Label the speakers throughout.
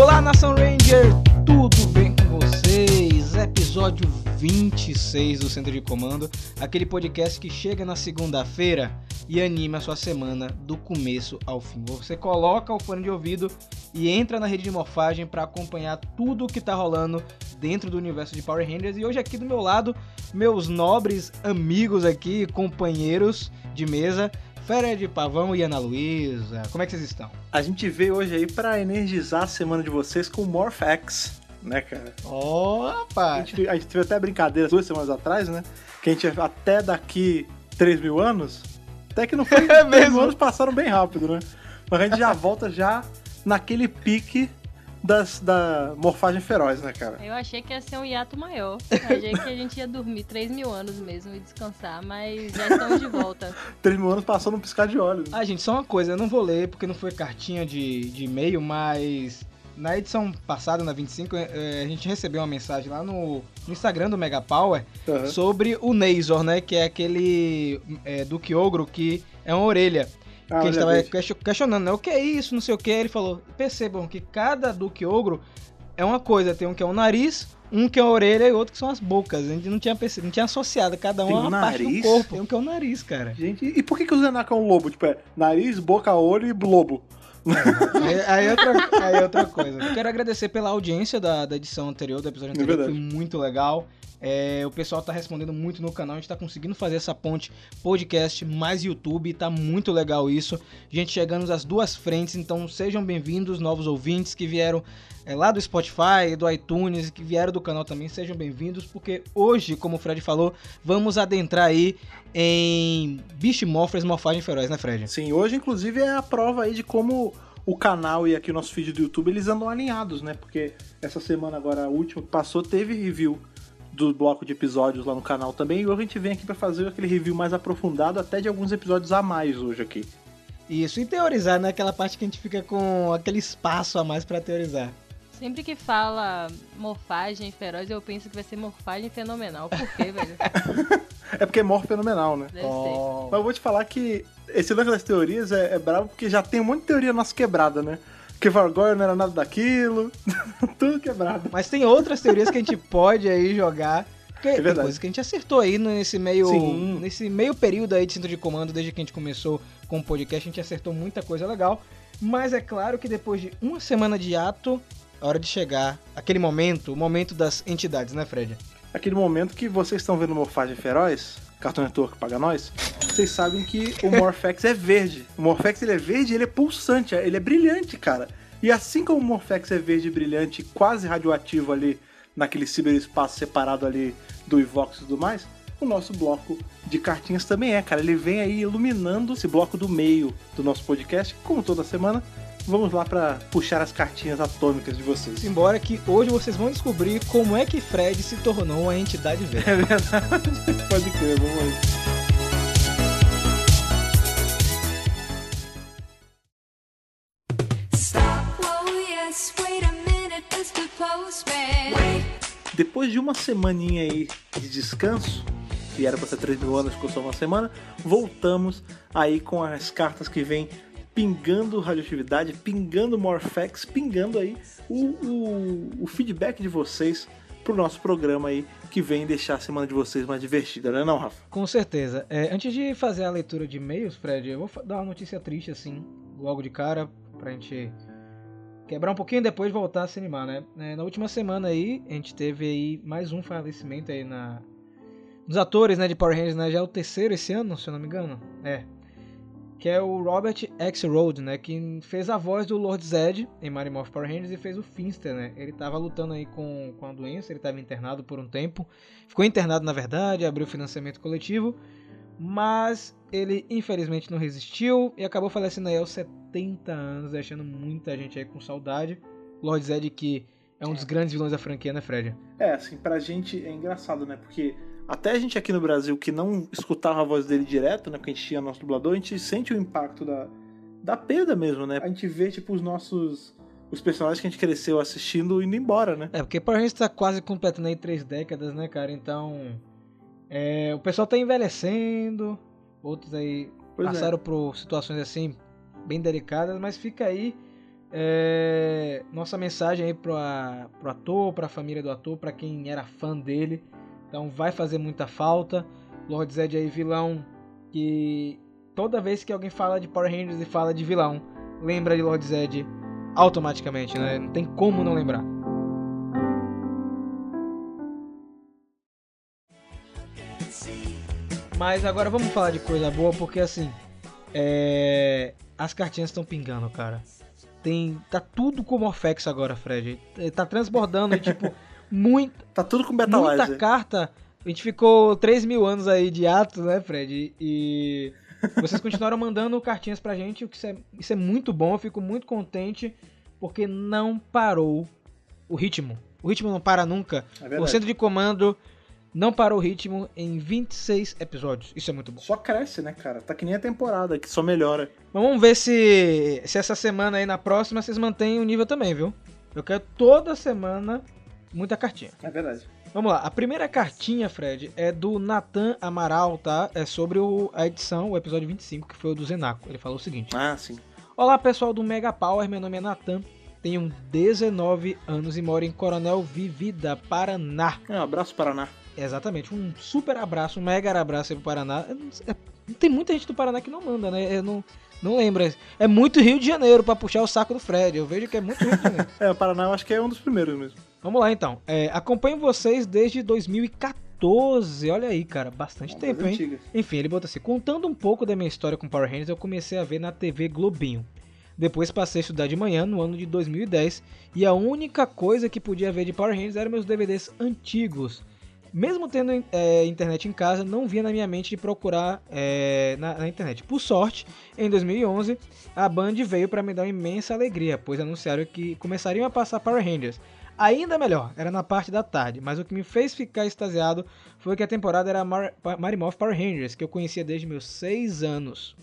Speaker 1: Olá, Nação Ranger! Tudo bem com vocês? Episódio 26 do Centro de Comando, aquele podcast que chega na segunda-feira e anima a sua semana do começo ao fim. Você coloca o fone de ouvido e entra na rede de morfagem para acompanhar tudo o que tá rolando dentro do universo de Power Rangers. E hoje aqui do meu lado, meus nobres amigos aqui, companheiros de mesa, Fred Pavão e Ana Luísa. Como é que vocês estão?
Speaker 2: A gente veio hoje aí para energizar a semana de vocês com Morphex, né, cara?
Speaker 1: Opa!
Speaker 2: A gente, a gente teve até brincadeira duas semanas atrás, né? Que a gente até daqui 3 mil anos, até que não foi,
Speaker 1: É
Speaker 2: 3
Speaker 1: mesmo?
Speaker 2: mil anos passaram bem rápido, né? Mas a gente já volta já naquele pique das, da morfagem feroz, né, cara?
Speaker 3: Eu achei que ia ser um hiato maior. Eu achei que a gente ia dormir 3 mil anos mesmo e descansar, mas já estamos de volta.
Speaker 2: 3 mil anos passou num piscar de olhos.
Speaker 1: Ah, gente, só uma coisa, eu não vou ler porque não foi cartinha de, de e-mail, mas na edição passada, na 25, eh, a gente recebeu uma mensagem lá no, Instagram do Mega Power
Speaker 2: Aham.
Speaker 1: sobre o Nazor, né? Que é aquele é, Duque Ogro que é uma orelha.
Speaker 2: Ah,
Speaker 1: que a gente
Speaker 2: olha,
Speaker 1: tava
Speaker 2: veja.
Speaker 1: question- questionando, né? O que é isso, não sei o que. Ele falou, percebam que cada Duque Ogro é uma coisa. Tem um que é o nariz, um que é a orelha e outro que são as bocas. A gente não tinha percebido, não tinha associado cada um a
Speaker 2: um
Speaker 1: uma parte do
Speaker 2: nariz?
Speaker 1: corpo. Tem um que é o nariz, cara.
Speaker 2: Gente, e por que, que o Zenak é um lobo? Tipo, é nariz, boca, olho e lobo.
Speaker 1: Aí, aí outra, aí outra coisa. Eu quero agradecer pela audiência da, da edição anterior, do episódio
Speaker 2: É
Speaker 1: anterior,
Speaker 2: verdade.
Speaker 1: foi muito legal. É, o pessoal tá respondendo muito no canal, a gente tá conseguindo fazer essa ponte podcast mais YouTube, tá muito legal isso. Gente chegando às duas frentes, então sejam bem-vindos, novos ouvintes que vieram é, lá do Spotify, do iTunes, que vieram do canal também, sejam bem-vindos, porque hoje, como o Fred falou, vamos adentrar aí em Morphers Morfagem Feroz, né, Fred?
Speaker 2: Sim, hoje inclusive é a prova aí de como o canal e aqui o nosso feed do YouTube eles andam alinhados, né? Porque essa semana agora, a última que passou, teve review do bloco de episódios lá no canal também. E hoje a gente vem aqui pra fazer aquele review mais aprofundado, até de alguns episódios a mais hoje aqui.
Speaker 1: Isso, e teorizar, né? Aquela parte que a gente fica com aquele espaço a mais pra teorizar.
Speaker 3: Sempre que fala morfagem feroz, eu penso que vai ser morfagem fenomenal. Por quê, velho?
Speaker 2: É porque é mor fenomenal, né?
Speaker 3: Deve ser.
Speaker 1: Oh.
Speaker 2: Mas eu vou te falar que esse lance das teorias é, é bravo porque já tem um monte de teoria nossa quebrada, né? Que Vargor não era nada daquilo, tudo quebrado.
Speaker 1: Mas tem outras teorias que a gente pode aí jogar. Porque tem
Speaker 2: verdade.
Speaker 1: coisas que a gente acertou aí nesse meio,
Speaker 2: Sim.
Speaker 1: nesse meio período aí de centro de comando, desde que a gente começou com o podcast, a gente acertou muita coisa legal. Mas é claro que depois de uma semana de ato, é hora de chegar aquele momento, o momento das entidades, né, Fred?
Speaker 2: Aquele momento que vocês estão vendo Morfagem Feroz, Cartão Network paga nós, vocês sabem que o Morphex é verde. O Morphex ele é verde ele é pulsante, ele é brilhante, cara. E assim como o Morphex é verde brilhante, quase radioativo ali, naquele ciberespaço separado ali do Ivox e tudo mais, o nosso bloco de cartinhas também é, cara. Ele vem aí iluminando esse bloco do meio do nosso podcast, como toda semana. Vamos lá pra puxar as cartinhas atômicas de vocês.
Speaker 1: Embora que hoje vocês vão descobrir como é que Fred se tornou a entidade verde.
Speaker 2: É verdade. Pode crer, vamos aí.
Speaker 4: Oh.
Speaker 2: Depois de uma semaninha aí de descanso, que era pra ser 3 mil anos, ficou só uma semana, voltamos aí com as cartas que vêm pingando radioatividade, pingando Morphex, pingando aí o, o, o feedback de vocês pro nosso programa aí, que vem deixar a semana de vocês mais divertida, né não, Rafa?
Speaker 1: Com certeza. É, antes de fazer a leitura de e-mails, Fred, eu vou dar uma notícia triste assim, logo de cara, pra gente quebrar um pouquinho e depois voltar a se animar, né? É, na última semana aí, a gente teve aí mais um falecimento aí na dos atores, né, de Power Rangers, né? Já é o terceiro esse ano, se eu não me engano. É. Que é o Robert X. Road, né? Que fez a voz do Lord Zed em Mighty Morphin Power Rangers e fez o Finster, né? Ele tava lutando aí com, com a doença, ele tava internado por um tempo. Ficou internado, na verdade, abriu financiamento coletivo. Mas ele, infelizmente, não resistiu e acabou falecendo aí aos 70 anos, deixando muita gente aí com saudade. Lord Zed, que é um dos grandes vilões da franquia, né, Fred?
Speaker 2: É, assim, pra gente é engraçado, né? Porque até a gente aqui no Brasil que não escutava a voz dele direto, né? Porque a gente tinha nosso dublador, a gente sente o impacto da, da perda mesmo, né? A gente vê, tipo, os nossos. Os personagens que a gente cresceu assistindo indo embora, né?
Speaker 1: É, porque Power Rangers tá quase completando aí três décadas, né, cara? Então. é, o pessoal tá envelhecendo, outros aí
Speaker 2: Pois é.
Speaker 1: passaram por situações assim, bem delicadas, mas fica aí É, nossa mensagem aí pro, a- pro ator, pra família do ator, pra quem era fã dele. Então vai fazer muita falta. Lord Zed aí, vilão que toda vez que alguém fala de Power Rangers e fala de vilão, lembra de Lord Zed automaticamente, né? Não tem como não lembrar. Mas agora vamos falar de coisa boa, porque assim, é, as cartinhas estão pingando, cara. Tem, tá tudo com Morphex agora, Fred. Tá transbordando, e, tipo, muito,
Speaker 2: Tá tudo com
Speaker 1: muita
Speaker 2: Betalizer.
Speaker 1: carta. A gente ficou 3 mil anos aí de ato, né, Fred? E vocês continuaram mandando cartinhas pra gente, o que isso é, isso é muito bom. Eu fico muito contente porque não parou o ritmo. O ritmo não para nunca.
Speaker 2: É
Speaker 1: o centro de comando não parou o ritmo em 26 episódios. Isso é muito bom.
Speaker 2: Só cresce, né, cara? Tá que nem a temporada, que só melhora.
Speaker 1: Vamos ver se, se essa semana aí, na próxima, vocês mantêm o nível também, viu? Eu quero toda semana muita cartinha.
Speaker 2: É verdade.
Speaker 1: Vamos lá, a primeira cartinha, Fred, é do Nathan Amaral, tá? É sobre o- a edição, o episódio 25, que foi o do Zenaco. Ele falou o seguinte:
Speaker 2: Ah, sim.
Speaker 1: Olá pessoal do Mega Power, meu nome é Nathan, tenho 19 anos e moro em Coronel Vivida, Paraná.
Speaker 2: É, um abraço, Paraná.
Speaker 1: Exatamente, um super abraço, um mega abraço aí pro Paraná. É- não tem muita gente do Paraná que não manda, né? Eu não, não lembro. É muito Rio de Janeiro pra puxar o saco do Fred. Eu vejo que é muito Rio de Janeiro.
Speaker 2: É, o Paraná eu acho que é um dos primeiros mesmo.
Speaker 1: Vamos lá então. É, acompanho vocês desde 2014. Olha aí, cara, bastante tempo, hein?
Speaker 2: antigas.
Speaker 1: Enfim, ele botou assim: contando um pouco da minha história com Power Rangers, eu comecei a ver na TV Globinho. Depois passei a estudar de manhã no ano de 2010 e a única coisa que podia ver de Power Rangers eram meus DVDs antigos. Mesmo tendo é, internet em casa, não vinha na minha mente de procurar é, na, na internet. Por sorte, em 2011, a Band veio para me dar uma imensa alegria, pois anunciaram que começariam a passar Power Rangers. Ainda melhor, era na parte da tarde, mas o que me fez ficar extasiado foi que a temporada era Mar Marimoth Power Rangers, que eu conhecia desde meus 6 anos.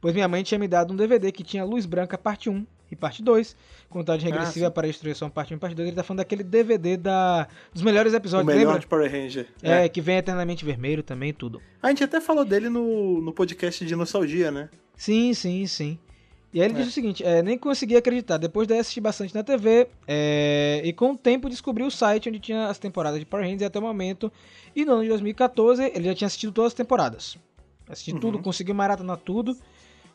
Speaker 1: Pois minha mãe tinha me dado um DVD que tinha Luz Branca parte 1 e parte 2, contagem
Speaker 2: Ah,
Speaker 1: regressiva
Speaker 2: sim.
Speaker 1: para a destruição parte 1 e parte 2. Ele tá falando daquele DVD da, dos melhores
Speaker 2: O
Speaker 1: episódios,
Speaker 2: melhor
Speaker 1: lembra?
Speaker 2: de Power Ranger.
Speaker 1: É, que vem eternamente vermelho também, tudo.
Speaker 2: A gente até falou dele no, no podcast de nostalgia, né?
Speaker 1: Sim, sim, sim. E aí ele
Speaker 2: É.
Speaker 1: disse o seguinte, é, nem consegui acreditar, depois daí assisti bastante na TV, é, e com o tempo descobri o site onde tinha as temporadas de Power Rangers até o momento, e no ano de 2014 ele já tinha assistido todas as temporadas. Assisti
Speaker 2: Uhum.
Speaker 1: tudo, consegui maratonar tudo,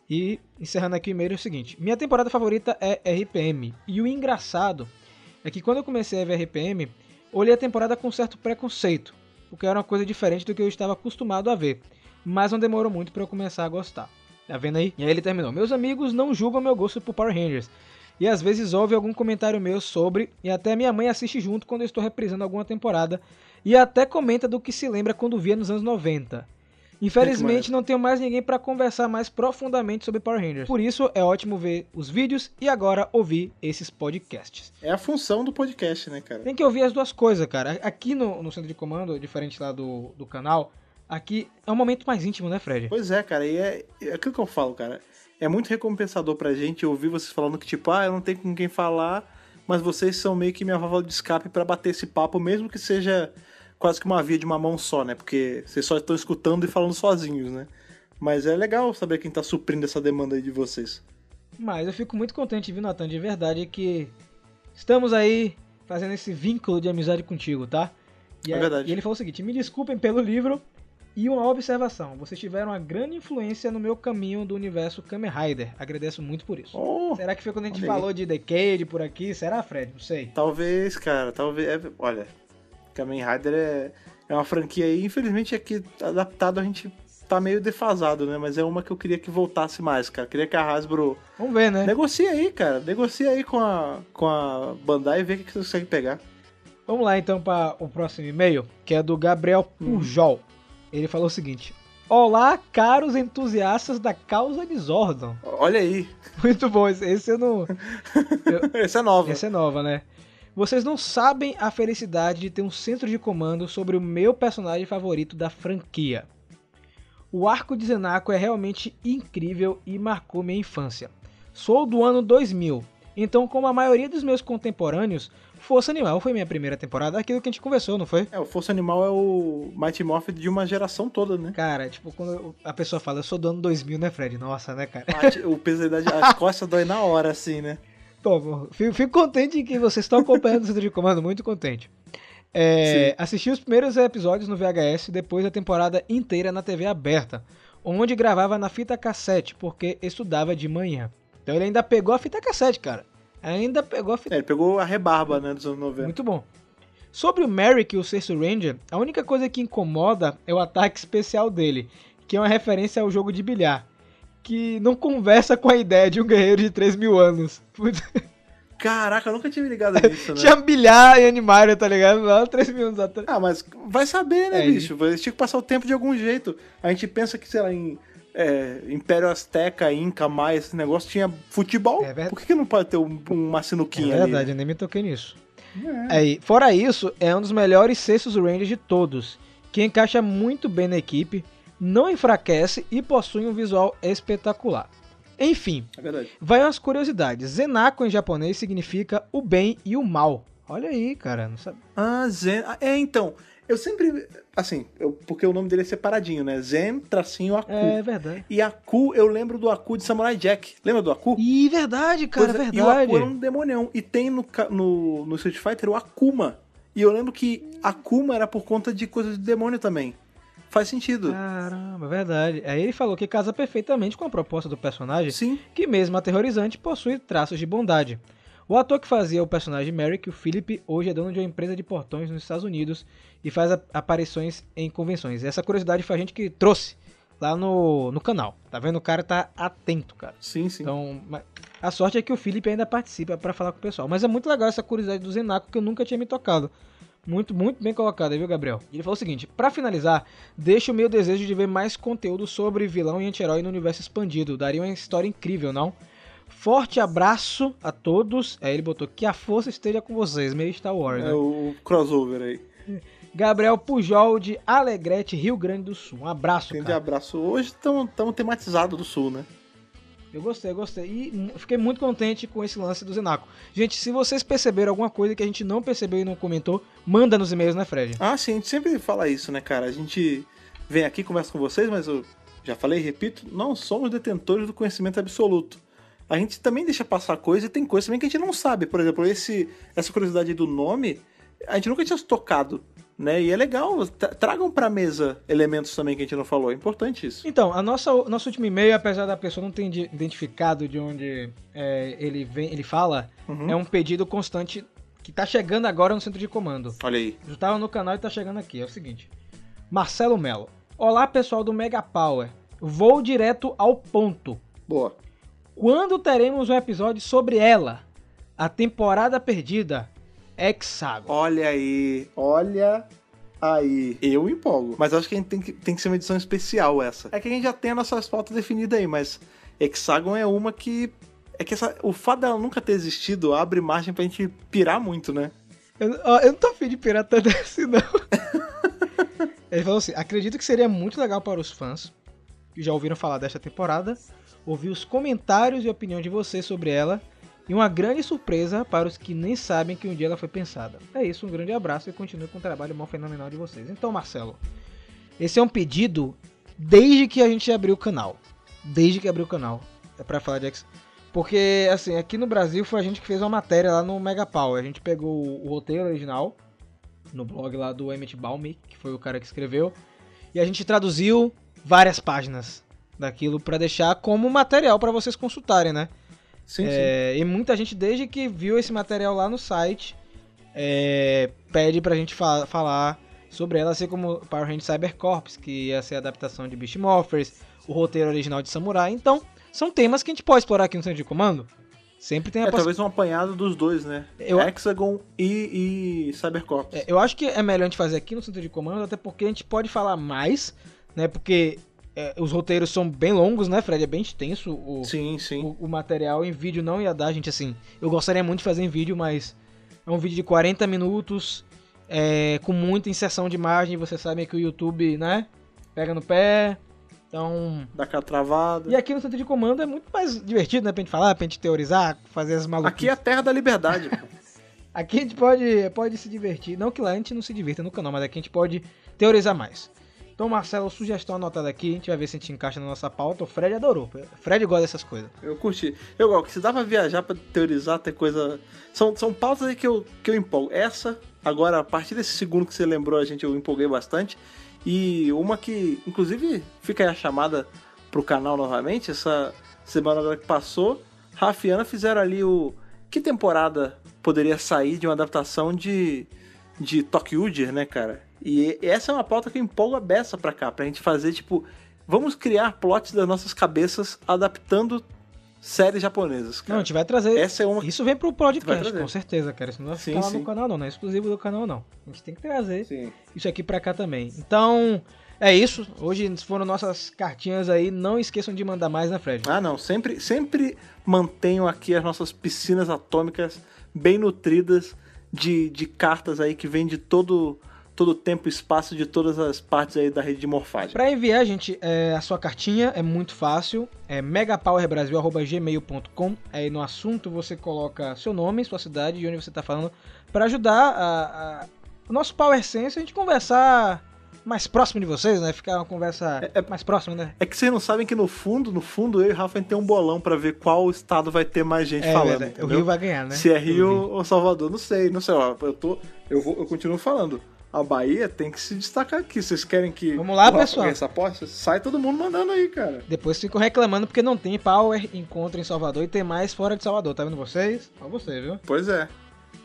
Speaker 1: e encerrando aqui o e-mail é o seguinte, minha temporada favorita é RPM, e o engraçado é que quando eu comecei a ver RPM, olhei a temporada com certo preconceito, porque era uma coisa diferente do que eu estava acostumado a ver, mas não demorou muito para eu começar a gostar. Tá vendo aí? E aí ele terminou. Meus amigos não julgam meu gosto por Power Rangers. E às vezes ouve algum comentário meu sobre, e até minha mãe assiste junto quando eu estou reprisando alguma temporada, e até comenta do que se lembra quando via nos anos 90. Infelizmente não tenho mais ninguém para conversar mais profundamente sobre Power Rangers. Por isso é ótimo ver os vídeos e agora ouvir esses podcasts.
Speaker 2: É a função do podcast, né, cara?
Speaker 1: Tem que ouvir as duas coisas, cara. Aqui no, no centro de comando, diferente lá do, do canal, aqui é um momento mais íntimo, né, Fred?
Speaker 2: Pois é, cara, e é, é aquilo que eu falo, cara. É muito recompensador pra gente ouvir vocês falando que, tipo, ah, eu não tenho com quem falar, mas vocês são meio que minha válvula de escape pra bater esse papo, mesmo que seja quase que uma via de uma mão só, né? Porque vocês só estão escutando e falando sozinhos, né? Mas é legal saber quem tá suprindo essa demanda aí de vocês.
Speaker 1: Mas eu fico muito contente, viu, Natan, de verdade, que estamos aí fazendo esse vínculo de amizade contigo, tá? E,
Speaker 2: É
Speaker 1: aí-
Speaker 2: verdade.
Speaker 1: e ele falou o seguinte: me desculpem pelo livro e uma observação. Vocês tiveram uma grande influência no meu caminho do universo Kamen Rider. Agradeço muito por isso.
Speaker 2: Oh,
Speaker 1: Será que foi quando a gente falou de Decade por aqui? Será, Fred? Não sei.
Speaker 2: talvez, cara, talvez. é- olha, Kamen Rider é, é uma franquia aí, infelizmente aqui adaptado a gente tá meio defasado, né? Mas é uma que eu queria que voltasse mais, cara. Queria que a Hasbro
Speaker 1: Vamos ver, né?
Speaker 2: Negocia aí, cara. Negocia aí com a, com a Bandai e vê o que você consegue pegar.
Speaker 1: Vamos lá então para o próximo e-mail, que é do Gabriel Pujol. Ele falou o seguinte: Olá, caros entusiastas da causa de Zordon.
Speaker 2: Olha aí.
Speaker 1: Muito bom, esse esse eu não.
Speaker 2: Essa é nova.
Speaker 1: Essa é nova, né? Vocês não sabem a felicidade de ter um centro de comando sobre o meu personagem favorito da franquia. O arco de Zenako é realmente incrível e marcou minha infância. Sou do ano 2000, então, como a maioria dos meus contemporâneos, Força Animal foi minha primeira temporada, aquilo que a gente conversou, não foi?
Speaker 2: É, o Força Animal é o Mighty Morph de uma geração toda, né?
Speaker 1: Cara, tipo, quando a pessoa fala, eu sou do ano 2000, né, Fred? Nossa, né, cara?
Speaker 2: O peso da idade, as costas dói na hora, assim, né?
Speaker 1: Bom, fico, fico contente que vocês estão acompanhando o Centro de Comando, muito contente. É, assisti os primeiros episódios no VHS, depois a temporada inteira na TV aberta, onde gravava na fita cassete, porque estudava de manhã. Então ele ainda pegou a fita cassete, cara. Ainda pegou a fita
Speaker 2: É, ele pegou a rebarba, né, dos anos 90.
Speaker 1: Muito bom. Sobre o Merrick e o Sexto Ranger, a única coisa que incomoda é o ataque especial dele, que é uma referência ao jogo de bilhar, que não conversa com a ideia de um guerreiro de 3 mil anos.
Speaker 2: Caraca, eu nunca tinha me ligado nisso, né?
Speaker 1: Tinha bilhar e animário, tá ligado? Lá 3 mil anos atrás.
Speaker 2: Ah, mas vai saber, né,
Speaker 1: É,
Speaker 2: bicho? Eles tinham que passar o tempo de algum jeito. A gente pensa que, sei lá, em é, Império Azteca, Inca, Maia, esse negócio tinha futebol.
Speaker 1: É.
Speaker 2: Por que, que não pode ter um- uma
Speaker 1: É
Speaker 2: sinuquinha
Speaker 1: verdade,
Speaker 2: ali?
Speaker 1: eu nem me toquei nisso.
Speaker 2: É.
Speaker 1: Aí, fora isso, é um dos melhores cestos Rangers de todos, que encaixa muito bem na equipe, não enfraquece e possui um visual espetacular. Enfim,
Speaker 2: É
Speaker 1: vai umas curiosidades. Zenako em japonês significa o bem e o mal. Olha aí, cara, não sabe.
Speaker 2: Ah, Zen. ah, É, então. Eu sempre. Assim, eu- porque o nome dele é separadinho, né? Zen, tracinho, Aku.
Speaker 1: É verdade.
Speaker 2: E Aku, eu lembro do Aku de Samurai Jack. Lembra do Aku?
Speaker 1: Ih, verdade, cara,
Speaker 2: Pois é,
Speaker 1: verdade.
Speaker 2: E o Aku era um demonião. E tem no, no, no Street Fighter o Akuma. E eu lembro que Akuma era por conta de coisa de demônio também. Faz sentido.
Speaker 1: Caramba, verdade. Aí ele falou que casa perfeitamente com a proposta do personagem,
Speaker 2: Sim.
Speaker 1: que mesmo aterrorizante, possui traços de bondade. O ator que fazia o personagem Merrick, o Philip, hoje é dono de uma empresa de portões nos Estados Unidos e faz aparições em convenções. Essa curiosidade foi a gente que trouxe lá no, no canal. Tá vendo? O cara tá atento, cara.
Speaker 2: Sim, sim.
Speaker 1: Então, a sorte é que o Felipe ainda participa pra falar com o pessoal. Mas é muito legal essa curiosidade do Zenaco que eu nunca tinha me tocado. Muito, muito bem colocado aí, viu, Gabriel? Ele falou o seguinte: pra finalizar, deixo o meu desejo de ver mais conteúdo sobre vilão e anti-herói no universo expandido. Daria uma história incrível, não? Forte abraço a todos. Aí ele botou que a força esteja com vocês, meio Star Wars, né?
Speaker 2: É o crossover aí.
Speaker 1: Gabriel Pujol de Alegrete, Rio Grande do Sul. Um abraço,
Speaker 2: Tem de
Speaker 1: cara.
Speaker 2: abraço. Hoje estamos tematizados do sul, né?
Speaker 1: Eu gostei, eu gostei. E fiquei muito contente com esse lance do Zenaco. Gente, se vocês perceberam alguma coisa que a gente não percebeu e não comentou, manda nos e-mails, né, Fred?
Speaker 2: Ah, sim, a gente sempre fala isso, né, cara? A gente vem aqui, conversa com vocês, mas eu já falei e repito, não somos detentores do conhecimento absoluto. A gente também deixa passar coisa e tem coisa também que a gente não sabe. Por exemplo, esse, essa curiosidade do nome, a gente nunca tinha tocado, né? E é legal, tra- tragam pra mesa elementos também que a gente não falou. É importante isso.
Speaker 1: Então, a nossa, o nosso último e-mail, apesar da pessoa não ter identificado de onde é, ele vem, ele fala,
Speaker 2: Uhum.
Speaker 1: é um pedido constante que tá chegando agora no centro de comando.
Speaker 2: Olha aí.
Speaker 1: Já tava no canal e tá chegando aqui. É o seguinte: Marcelo Melo. Olá, pessoal do Mega Power. Vou direto ao ponto.
Speaker 2: Boa.
Speaker 1: Quando teremos um episódio sobre ela? A temporada perdida, Hexagon.
Speaker 2: Olha aí. Olha aí. Eu empolgo. Mas acho que a gente tem que, tem que ser uma edição especial essa. É que a gente já tem a nossa pauta definida aí, mas Hexagon é uma que. É que essa, o fato dela nunca ter existido abre margem pra gente pirar muito, né?
Speaker 1: Eu, eu não tô afim de pirar tanto assim, não. Ele falou assim: acredito que seria muito legal para os fãs que já ouviram falar desta temporada, ouvir os comentários e opinião de vocês sobre ela. E uma grande surpresa para os que nem sabem que um dia ela foi pensada. É isso, um grande abraço e continue com o trabalho mó fenomenal de vocês. Então, Marcelo, esse é um pedido desde que a gente abriu o canal. Desde que abriu o canal. É pra falar de X. Porque, assim, aqui no Brasil foi a gente que fez uma matéria lá no Mega Power. A gente pegou o roteiro original no blog lá do Emmett Balmy, que foi o cara que escreveu. E a gente traduziu várias páginas daquilo pra deixar como material pra vocês consultarem, né?
Speaker 2: Sim, sim.
Speaker 1: É, e muita gente, desde que viu esse material lá no site, é, pede pra gente fa- falar sobre ela, assim como Power Rangers Cyber Corps, que ia ser a adaptação de Beast Morphers, o roteiro original de Samurai. Então, são temas que a gente pode explorar aqui no Centro de Comando. Sempre tem a
Speaker 2: É, talvez um apanhado dos dois, né?
Speaker 1: Eu-
Speaker 2: Hexagon e, e Cybercorps.
Speaker 1: É, eu acho que é melhor a gente fazer aqui no centro de comando, até porque a gente pode falar mais, né? Porque é, os roteiros são bem longos, né, Fred? É bem extenso o,
Speaker 2: Sim, sim.
Speaker 1: o, o material. Em vídeo não ia dar, gente, assim. Eu gostaria muito de fazer em vídeo, mas é um vídeo de 40 minutos, é, com muita inserção de imagem. Vocês sabem que o YouTube, né? Pega no pé. Então.
Speaker 2: Dá aquela travada.
Speaker 1: E aqui no centro de comando é muito mais divertido, né? Pra gente falar, pra gente teorizar, fazer as maluquices.
Speaker 2: Aqui é a terra da liberdade. pô.
Speaker 1: Aqui a gente pode, pode se divertir. Não que lá a gente não se divirta no canal, mas aqui a gente pode teorizar mais. Então, Marcelo, sugestão anotada aqui, a gente vai ver se a gente encaixa na nossa pauta. O Fred adorou. Fred gosta dessas coisas.
Speaker 2: Eu curti. Eu gosto, que se dá pra viajar, pra teorizar, ter coisa. São, são pautas aí que eu, que eu empolgo. Essa, agora, a partir desse segundo que você lembrou, a gente eu empolguei bastante. E uma que, inclusive, fica aí a chamada pro canal novamente, essa semana agora que passou, Rafa e Ana fizeram ali o. Que temporada poderia sair de uma adaptação de. de Tokyo né, cara? E essa é uma pauta que eu empolgo a beça pra cá, pra gente fazer, tipo, vamos criar plots das nossas cabeças adaptando séries japonesas,
Speaker 1: Não, a
Speaker 2: cara.
Speaker 1: gente vai trazer.
Speaker 2: Essa é uma
Speaker 1: Isso vem pro podcast, com certeza, cara. Isso não vai
Speaker 2: Sim,
Speaker 1: ficar lá
Speaker 2: sim.
Speaker 1: no canal, não. Não é exclusivo do canal, não. A gente tem que trazer
Speaker 2: Sim.
Speaker 1: isso aqui pra cá também. Então, é isso. Hoje foram nossas cartinhas aí. Não esqueçam de mandar mais, né, Fred?
Speaker 2: Ah, não. Sempre, sempre mantenham aqui as nossas piscinas atômicas bem nutridas de, de cartas aí que vêm de todo todo o tempo e espaço de todas as partes aí da rede de morfagem.
Speaker 1: Pra enviar, gente, é, a sua cartinha é muito fácil. É megapowerbrasil.gmail.com. Aí no assunto você coloca seu nome, sua cidade e onde você tá falando. Pra ajudar a, a- o nosso Power Sense a gente conversar mais próximo de vocês, né? Ficar uma conversa
Speaker 2: É- é-
Speaker 1: mais próxima, né?
Speaker 2: É que vocês não sabem que no fundo, no fundo, eu e o Rafa a gente tem um bolão pra ver qual estado vai ter mais gente
Speaker 1: É,
Speaker 2: falando,
Speaker 1: o? Rio vai ganhar, né?
Speaker 2: Se é
Speaker 1: Eu
Speaker 2: Rio ou Salvador, não sei, não sei. Ó, eu tô, eu vou, eu continuo falando. A Bahia tem que se destacar aqui. Vocês querem que
Speaker 1: Vamos lá, pessoal.
Speaker 2: essa aposta? Sai todo mundo mandando aí, cara.
Speaker 1: Depois ficam reclamando porque não tem Power Encontro em Salvador e tem mais fora de Salvador. Tá vendo vocês? Só você, viu?
Speaker 2: Pois é.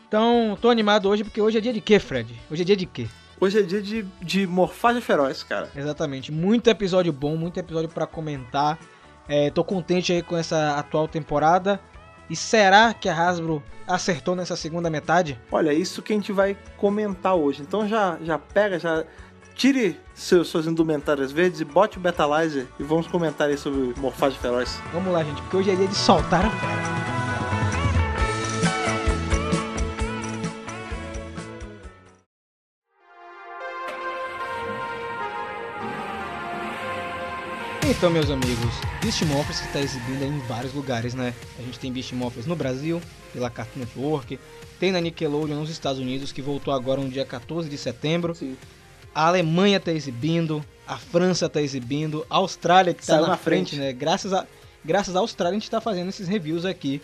Speaker 1: Então, tô animado hoje porque hoje é dia de quê, Fred? Hoje é dia de quê?
Speaker 2: Hoje é dia de, de morfagem feroz, cara.
Speaker 1: Exatamente. Muito episódio bom, muito episódio pra comentar. É, tô contente aí com essa atual temporada. E será que a Hasbro acertou nessa segunda metade?
Speaker 2: Olha, isso que a gente vai comentar hoje. Então já, já pega, já tire seus, suas indumentárias verdes e bote o Betalizer e vamos comentar aí sobre morfagem feroz.
Speaker 1: Vamos lá, gente, porque hoje é dia de soltar a fera. Então, meus amigos, Beast Morphers que está exibindo em vários lugares, né? A gente tem Beast Morphers no Brasil, pela Cartoon Network, tem na Nickelodeon nos Estados Unidos, que voltou agora no dia 14 de setembro.
Speaker 2: Sim.
Speaker 1: A Alemanha tá exibindo, a França tá exibindo, a Austrália que tá
Speaker 2: Saiu
Speaker 1: na,
Speaker 2: na
Speaker 1: frente,
Speaker 2: frente.
Speaker 1: né? Graças a, graças à Austrália a gente tá fazendo esses reviews aqui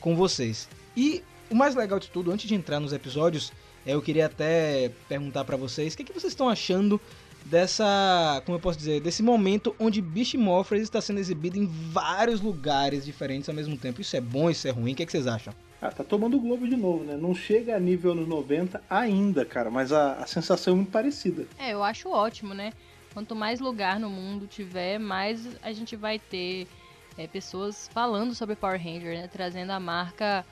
Speaker 1: com vocês. E o mais legal de tudo, antes de entrar nos episódios, é, eu queria até perguntar pra vocês, o que, que vocês estão achando dessa, como eu posso dizer, desse momento onde Beast Morphers está sendo exibido em vários lugares diferentes ao mesmo tempo. Isso é bom, isso é ruim? O que, que vocês acham?
Speaker 2: Ah, tá tomando o Globo de novo, né? Não chega a nível anos 90 ainda, cara, mas a, a sensação é muito parecida.
Speaker 3: É, eu acho ótimo, né? Quanto mais lugar no mundo tiver, mais a gente vai ter é, pessoas falando sobre Power Ranger, né? Trazendo a marca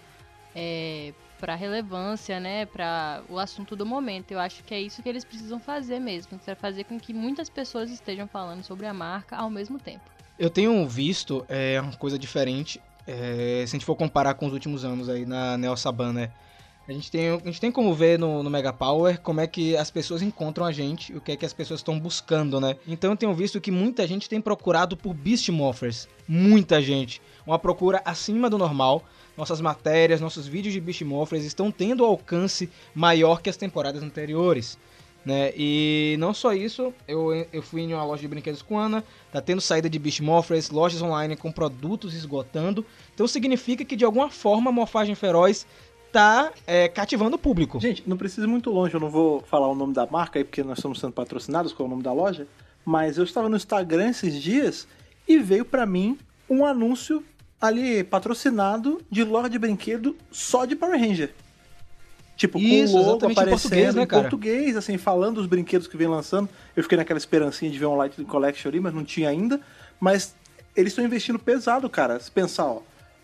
Speaker 3: é, para relevância, né? Para o assunto do momento. Eu acho que é isso que eles precisam fazer mesmo, para fazer com que muitas pessoas estejam falando sobre a marca ao mesmo tempo.
Speaker 1: Eu tenho visto é, uma coisa diferente, é, se a gente for comparar com os últimos anos aí na Neo Saban, né? A gente tem, a gente tem como ver no, no Mega Power como é que as pessoas encontram a gente, o que é que as pessoas estão buscando, né? Então eu tenho visto que muita gente tem procurado por Beast Morphers. Muita gente. Uma procura acima do normal. Nossas matérias, nossos vídeos de Beast estão tendo alcance maior que as temporadas anteriores. Né? E não só isso, eu, eu fui em uma loja de brinquedos com Ana, tá tendo saída de Beast lojas online com produtos esgotando. Então significa que de alguma forma a Morfagem Feroz tá é, cativando o público.
Speaker 2: Gente, não precisa ir muito longe, eu não vou falar o nome da marca aí, porque nós estamos sendo patrocinados, qual é o nome da loja, mas eu estava no Instagram esses dias e veio pra mim um anúncio ali patrocinado de loja de brinquedo só de Power Ranger. Tipo,
Speaker 1: Isso,
Speaker 2: com o logo
Speaker 1: exatamente, em
Speaker 2: aparecendo
Speaker 1: português, né,
Speaker 2: em português, assim, falando dos brinquedos que vem lançando. Eu fiquei naquela esperancinha de ver um Light Collection ali, mas não tinha ainda. Mas eles estão investindo pesado, cara. Se pensar, ó,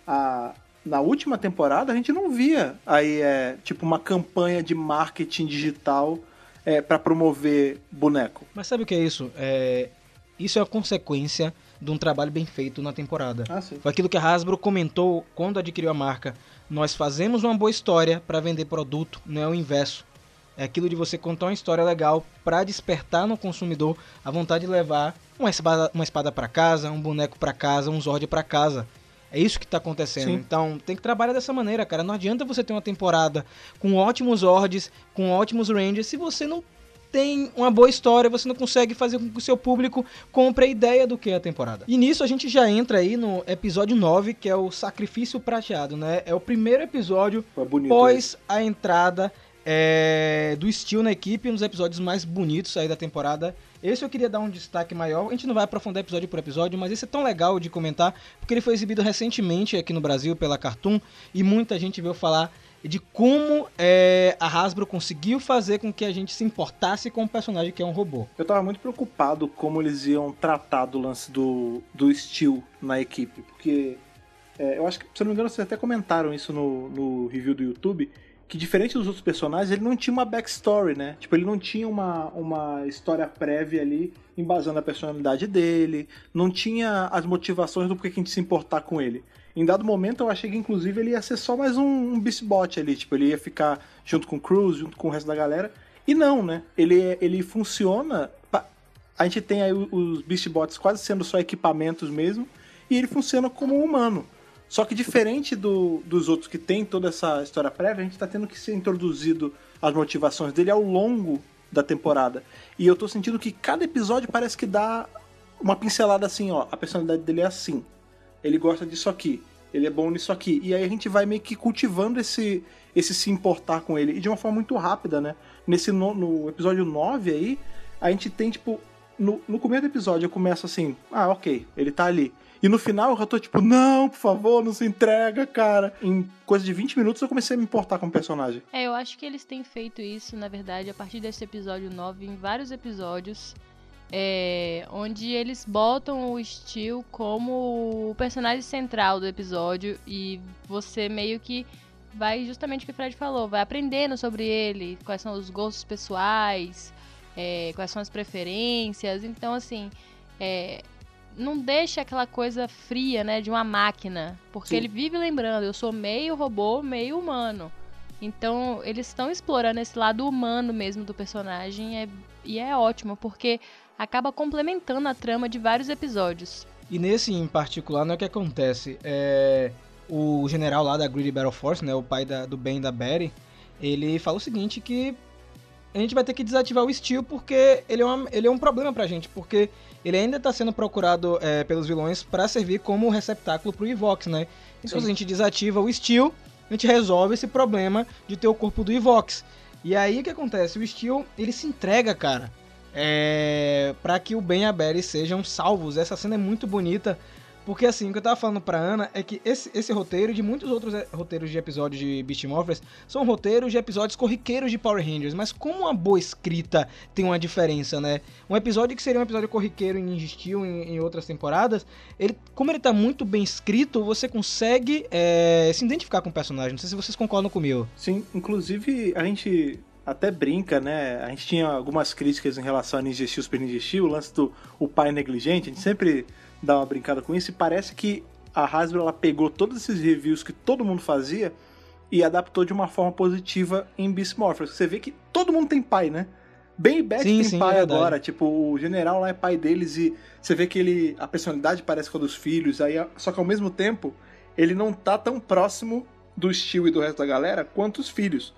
Speaker 2: a- na última temporada a gente não via aí, é, tipo, uma campanha de marketing digital é, para promover boneco.
Speaker 1: Mas sabe o que é isso? É, isso é a consequência de um trabalho bem feito na temporada.
Speaker 2: Ah.
Speaker 1: Foi aquilo que a Hasbro comentou quando adquiriu a marca. Nós fazemos uma boa história para vender produto, não é o inverso. É aquilo de você contar uma história legal para despertar no consumidor a vontade de levar uma espada, uma espada para casa, um boneco para casa, um Zord para casa. É isso que tá acontecendo.
Speaker 2: Sim.
Speaker 1: Então, tem que trabalhar dessa maneira, cara. Não adianta você ter uma temporada com ótimos Zords, com ótimos Rangers, se você não tem uma boa história, você não consegue fazer com que o seu público compre a ideia do que é a temporada. E nisso a gente já entra aí no episódio 9, que é o Sacrifício Prateado, né? É o primeiro episódio
Speaker 2: Foi bonito.
Speaker 1: pós a entrada é, do Steel na equipe, um dos episódios mais bonitos aí da temporada. Esse eu queria dar um destaque maior. A gente não vai aprofundar episódio por episódio, mas esse é tão legal de comentar, porque ele foi exibido recentemente aqui no Brasil pela Cartoon e muita gente veio falar de como é, a Hasbro conseguiu fazer com que a gente se importasse com o personagem que é um robô.
Speaker 2: Eu tava muito preocupado como eles iam tratar do lance do, do Steel na equipe, porque é, eu acho que, se não me engano, vocês até comentaram isso no, no review do YouTube, que diferente dos outros personagens, ele não tinha uma backstory, né? Tipo, ele não tinha uma, uma história prévia ali embasando a personalidade dele, não tinha as motivações do porquê que a gente se importar com ele. Em dado momento, eu achei que, inclusive, ele ia ser só mais um, um Beast Bot ali. Tipo, ele ia ficar junto com o Cruz, junto com o resto da galera. E não, né? Ele, ele funciona... pa- A gente tem aí os Beast Bots quase sendo só equipamentos mesmo. E ele funciona como um humano. Só que diferente do- dos outros que tem toda essa história prévia, a gente tá tendo que ser introduzido as motivações dele ao longo da temporada. E eu tô sentindo que cada episódio parece que dá uma pincelada assim, ó. A personalidade dele é assim ele gosta disso aqui, ele é bom nisso aqui. E aí a gente vai meio que cultivando esse, esse se importar com ele. E de uma forma muito rápida, né? Nesse no, no episódio 9 aí, a gente tem, tipo. No, no começo do episódio eu começo assim, ah, ok, ele tá ali. E no final eu já tô tipo, não, por favor, não se entrega, cara. Em coisa de 20 minutos eu comecei a me importar com o personagem.
Speaker 3: É, eu acho que eles têm feito isso, na verdade, a partir desse episódio 9, em vários episódios, é, onde eles botam o Steel como o personagem central do episódio e você meio que vai justamente o que o Fred falou, vai aprendendo sobre ele, quais são os gostos pessoais, é, quais são as preferências. Então, assim, é, não deixa aquela coisa fria, né, de uma máquina, porque
Speaker 2: Sim.
Speaker 3: ele vive lembrando, eu sou meio robô, meio humano. Então, eles estão explorando esse lado humano mesmo do personagem é- e é ótimo, porque acaba complementando a trama de vários episódios.
Speaker 1: E nesse em particular, não é o que acontece. É, o general lá da Greedy Battle Force, né, o pai da- do Ben e da Betty, ele fala o seguinte que a gente vai ter que desativar o Steel porque ele é, uma- ele é um problema pra gente, porque ele ainda tá sendo procurado é, pelos vilões pra servir como receptáculo pro Evox, né? Então
Speaker 2: Sim.
Speaker 1: se a gente desativa o Steel, a gente resolve esse problema de ter o corpo do Evox. E aí o que acontece? O Steel, ele se entrega, cara, é, para que o Ben e a Betty sejam salvos. Essa cena é muito bonita, porque assim, o que eu tava falando pra Ana é que esse, esse roteiro de muitos outros eh, roteiros de episódios de Beast Morphers são roteiros de episódios corriqueiros de Power Rangers, mas como uma boa escrita tem uma diferença, né? Um episódio que seria um episódio corriqueiro em Ninja Steel em, em outras temporadas, ele, como ele tá muito bem escrito, você consegue eh, se identificar com o personagem. Não sei se vocês concordam comigo.
Speaker 2: Sim, inclusive a gente até brinca, né? A gente tinha algumas críticas em relação a Ninja Steel, Super Ninja Steel, o lance do o pai negligente, a gente sempre dá uma brincada com isso e parece que a Hasbro ela pegou todos esses reviews que todo mundo fazia e adaptou de uma forma positiva em Beast Morphers. Você vê que todo mundo tem pai, né? Ben e Beth
Speaker 1: Sim,
Speaker 2: tem
Speaker 1: sim,
Speaker 2: pai
Speaker 1: é
Speaker 2: agora, tipo, o general lá é pai deles e você vê que ele a personalidade parece com a dos filhos, aí só que ao mesmo tempo ele não tá tão próximo do Steel e do resto da galera quanto os filhos.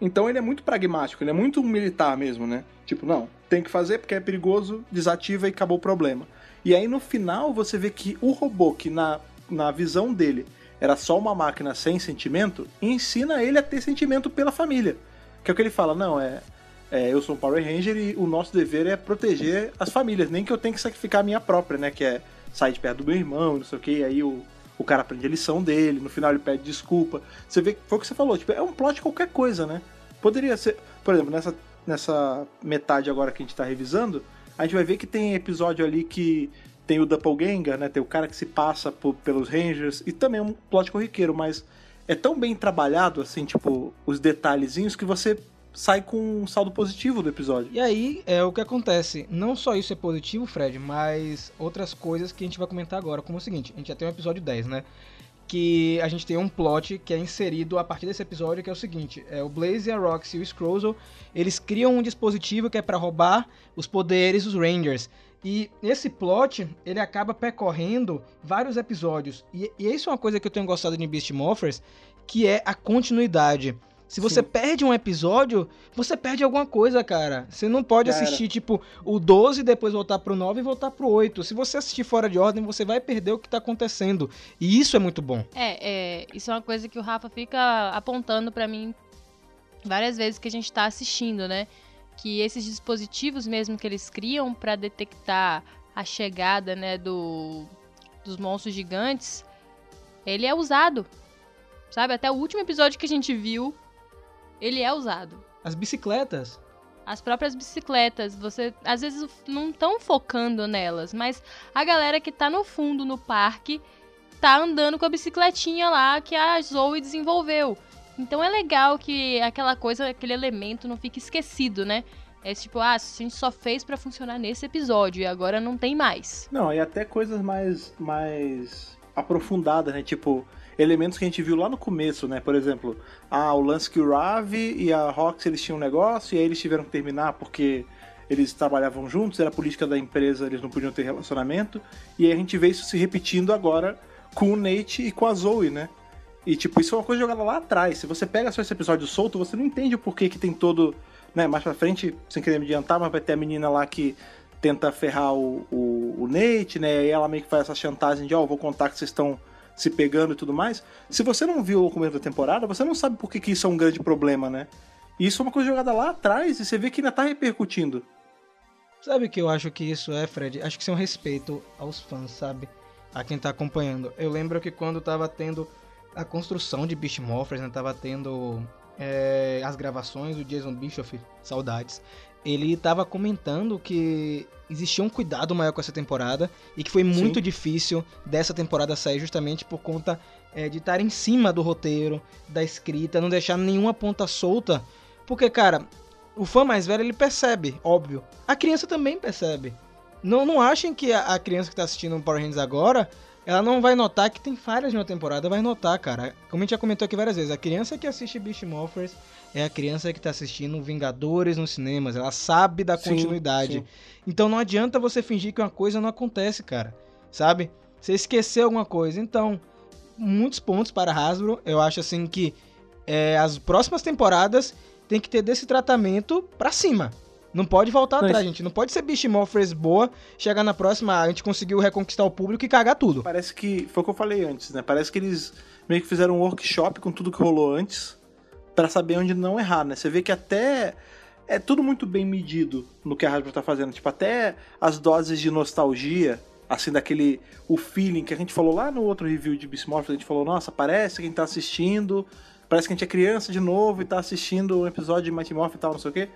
Speaker 2: Então ele é muito pragmático, ele é muito militar mesmo, né? Tipo, não, tem que fazer porque é perigoso, desativa e acabou o problema. E aí no final você vê que o robô, que na, na visão dele era só uma máquina sem sentimento, ensina ele a ter sentimento pela família. Que é o que ele fala, não, é, é, eu sou um Power Ranger e o nosso dever é proteger as famílias, nem que eu tenha que sacrificar a minha própria, né? Que é sair de perto do meu irmão, não sei o que, aí o, o cara aprende a lição dele, no final ele pede desculpa. Você vê que foi o que você falou, tipo, é um plot qualquer coisa, né? Poderia ser, por exemplo, nessa, nessa metade agora que a gente tá revisando, a gente vai ver que tem episódio ali que tem o Doppelganger, né? Tem o cara que se passa por- pelos Rangers, e também é um plot corriqueiro, mas é tão bem trabalhado, assim, tipo, os detalhezinhos que você sai com um saldo positivo do episódio.
Speaker 1: E aí é o que acontece. Não só isso é positivo, Fred, mas outras coisas que a gente vai comentar agora. Como o seguinte: a gente já tem o episódio 10, né? Que a gente tem um plot que é inserido a partir desse episódio, que é o seguinte: é o Blaze, a Roxy e o Scrozo, eles criam um dispositivo que é para roubar os poderes dos Rangers. E esse plot, ele acaba percorrendo vários episódios. E, e isso é uma coisa que eu tenho gostado de Beast Morphers, que é a continuidade. Se você
Speaker 2: Sim.
Speaker 1: perde um episódio, você perde alguma coisa, cara. Você não pode
Speaker 2: era.
Speaker 1: assistir, tipo, o 12, depois voltar pro 9 e voltar pro 8. Se você assistir fora de ordem, você vai perder o que tá acontecendo. E isso é muito bom.
Speaker 3: É, é, isso é uma coisa que o Rafa fica apontando pra mim várias vezes que a gente tá assistindo, né? Que esses dispositivos mesmo que eles criam pra detectar a chegada, né, do, dos monstros gigantes, ele é usado. Sabe? Até o último episódio que a gente viu, ele é usado.
Speaker 1: As bicicletas.
Speaker 3: As próprias bicicletas, você às vezes não estão focando nelas, mas a galera que tá no fundo no parque tá andando com a bicicletinha lá que a Zoe desenvolveu. Então é legal que aquela coisa, aquele elemento não fique esquecido, né? É tipo, ah, a gente só fez pra funcionar nesse episódio e agora não tem mais.
Speaker 2: Não, e até coisas mais, mais aprofundadas, né? Tipo, elementos que a gente viu lá no começo, né? Por exemplo, ah, o lance que o Ravi e a Rox eles tinham um negócio e aí eles tiveram que terminar porque eles trabalhavam juntos, era a política da empresa, eles não podiam ter relacionamento. E aí a gente vê isso se repetindo agora com o Nate e com a Zoe, né? E tipo, isso é uma coisa jogada lá atrás. Se você pega só esse episódio solto, você não entende o porquê que tem todo. Né, mais pra frente, sem querer me adiantar, mas vai ter a menina lá que tenta ferrar o, o, o Nate, né? E ela meio que faz essa chantagem de, ó, eu vou contar que vocês estão se pegando e tudo mais. Se você não viu o começo da temporada, você não sabe por que, que isso é um grande problema, né? E isso é uma coisa jogada lá atrás e você vê que ainda tá repercutindo.
Speaker 1: Sabe o que eu acho que isso é, Fred? Acho que isso é um respeito aos fãs, sabe? A quem tá acompanhando. Eu lembro que quando tava tendo a construção de Beast Morphers, né? Tava tendo é, as gravações do Jason Bischoff, saudades. Ele tava comentando que existia um cuidado maior com essa temporada e que foi muito
Speaker 2: Sim.
Speaker 1: difícil dessa temporada sair justamente por conta é, de estar em cima do roteiro, da escrita, não deixar nenhuma ponta solta. Porque, cara, o fã mais velho ele percebe, óbvio. A criança também percebe. Não, não achem que a, a criança que tá assistindo Power Rangers agora, ela não vai notar que tem falhas de uma temporada, vai notar, cara. Como a gente já comentou aqui várias vezes, a criança que assiste Beast Morphers é a criança que tá assistindo Vingadores nos cinemas, ela sabe da
Speaker 2: Sim,
Speaker 1: continuidade.
Speaker 2: sim.
Speaker 1: Então não adianta você fingir que uma coisa não acontece, cara. Sabe? Você esqueceu alguma coisa. Então, muitos pontos para Hasbro. Eu acho assim que é, as próximas temporadas tem que ter desse tratamento pra cima. Não pode voltar
Speaker 2: Não,
Speaker 1: atrás, gente. Não pode ser Morphers boa, chegar na próxima, a gente conseguiu reconquistar o público e cagar tudo.
Speaker 2: Parece que. Foi o que eu falei antes, né? Parece que eles meio que fizeram um workshop com tudo que rolou antes pra saber onde não errar, né? Você vê que até. É tudo muito bem medido no que a Hasbro tá fazendo. Tipo, até as doses de nostalgia, assim, daquele. O feeling que a gente falou lá no outro review de Beast Morphers, a gente falou, nossa, parece que a gente tá assistindo. Parece que a gente é criança de novo e tá assistindo um episódio de Mighty Morph e tal, não sei o quê.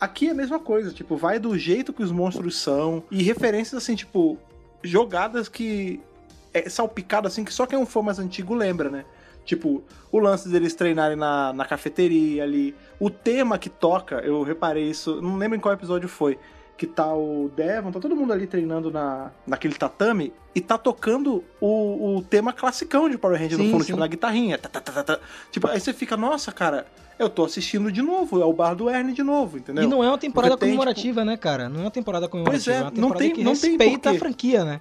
Speaker 2: Aqui é a mesma coisa, tipo, vai do jeito que os monstros são. E referências assim, tipo, jogadas que é salpicado assim que só quem é um fã mais antigo lembra, né? Tipo, o lance deles treinarem na, na cafeteria ali. O tema que toca, eu reparei isso, não lembro em qual episódio foi. Que tá o Devon, tá todo mundo ali treinando na, naquele tatame e tá tocando o, o tema classicão de Power Rangers no
Speaker 1: Sim,
Speaker 2: fundo,
Speaker 1: sim.
Speaker 2: tipo, na guitarrinha. Tá, tá, tá, tá, tá. Tipo, aí você fica, nossa, cara, eu tô assistindo de novo, é o bar do Ernie de novo, entendeu?
Speaker 1: E não é uma temporada
Speaker 2: tem,
Speaker 1: comemorativa, né, cara? Não é uma temporada comemorativa,
Speaker 2: Pois é,
Speaker 1: é uma
Speaker 2: não
Speaker 1: temporada
Speaker 2: tem-
Speaker 1: que
Speaker 2: não tem
Speaker 1: respeita a
Speaker 2: porquê.
Speaker 1: franquia, né?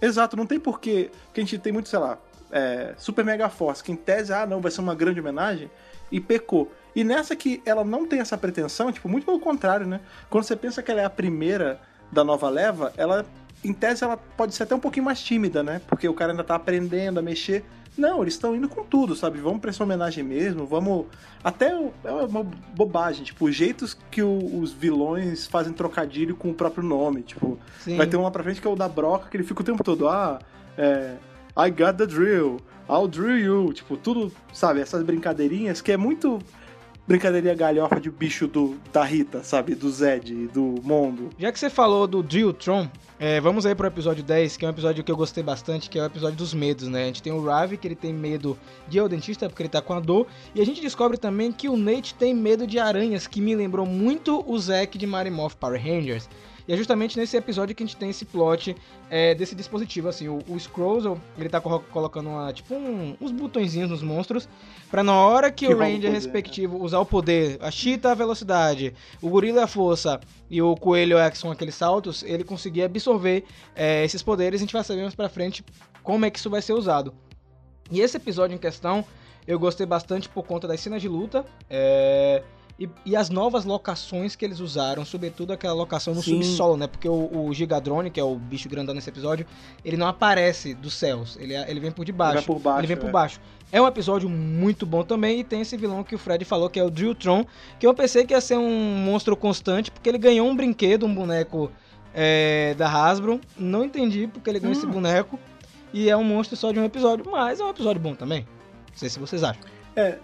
Speaker 2: Exato, não tem porquê. Porque a gente tem muito, sei lá, é, Super Mega Force, que em tese, ah, não, vai ser uma grande homenagem, e pecou. E nessa que ela não tem essa pretensão, tipo, muito pelo contrário, né? Quando você pensa que ela é a primeira da nova leva, ela, em tese, ela pode ser até um pouquinho mais tímida, né? Porque o cara ainda tá aprendendo a mexer. Não, eles estão indo com tudo, sabe? Vamos pra essa homenagem mesmo, vamos. Até é uma bobagem, tipo, os jeitos que o- os vilões fazem trocadilho com o próprio nome. Tipo,
Speaker 1: Sim.
Speaker 2: Vai ter um lá pra frente que é o da Broca, que ele fica o tempo todo, ah, é, I got the drill, I'll drill you. Tipo, tudo, sabe, essas brincadeirinhas que é muito brincadeirinha galhofa de bicho do, da Rita, sabe, do Zed do Mondo.
Speaker 1: Já que você falou do Drilltron, é, vamos aí pro episódio 10, que é um episódio que eu gostei bastante, que é o episódio dos medos, né? A gente tem o Ravi, que ele tem medo de ir ao dentista porque ele tá com a dor, e a gente descobre também que o Nate tem medo de aranhas, que me lembrou muito o Zack de Mighty Morph Power Rangers. E é justamente nesse episódio que a gente tem esse plot é, desse dispositivo, assim, o, o Scrozzle, ele tá colo- colocando uma, tipo um- uns botõezinhos nos monstros, pra na hora que,
Speaker 2: Que
Speaker 1: o Ranger
Speaker 2: poder,
Speaker 1: respectivo usar o poder, a Cheetah a velocidade, o Gorila a força e o Coelho Exxon aqueles saltos, ele conseguir absorver é, esses poderes, a gente vai saber mais pra frente como é que isso vai ser usado. E esse episódio em questão Eu gostei bastante por conta das cenas de luta. é, E, e as novas locações que eles usaram, sobretudo aquela locação no
Speaker 2: Sim.
Speaker 1: subsolo, né? Porque o, o Gigadrone, que é o bicho grandão nesse episódio, ele não aparece dos céus, ele, ele vem por debaixo.
Speaker 2: Ele por baixo,
Speaker 1: Ele vem por
Speaker 2: é.
Speaker 1: baixo. É um episódio muito bom também e tem esse vilão que o Fred falou, que é o Drilltron, que eu pensei que ia ser um monstro constante, porque ele ganhou um brinquedo, um boneco é, da Hasbro. Não entendi porque ele ganhou esse
Speaker 2: Hum.
Speaker 1: boneco. E é um monstro só de um episódio, mas é um episódio bom também. Não sei se vocês acham.
Speaker 2: É,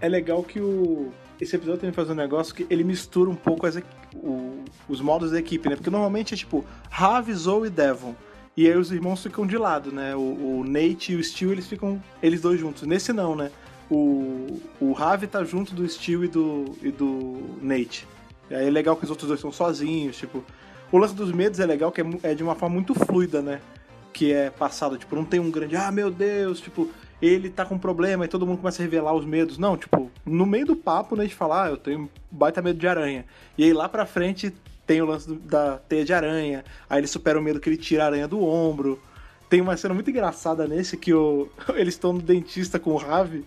Speaker 2: é legal que o. Esse episódio também faz um negócio que ele mistura um pouco as, o- os modos da equipe, né? Porque normalmente é tipo Ravi, Zoe e Devon. E aí os irmãos ficam de lado, né? O, o Nate e o Steel, eles ficam eles dois juntos. Nesse não, né? O, o Ravi tá junto do Steel e do, e do Nate. E aí é legal que os outros dois estão sozinhos, tipo... O lance dos medos é legal que é, é de uma forma muito fluida, né? Que é passado, tipo, não tem um grande, ah, meu Deus, tipo, ele tá com problema e todo mundo começa a revelar os medos. Não, tipo, no meio do papo, né, de falar, ah, eu tenho baita medo de aranha. E aí lá pra frente tem o lance do- da teia de aranha, aí ele supera o medo que ele tira a aranha do ombro. Tem uma cena muito engraçada nesse que o, eles estão no dentista com o Ravi.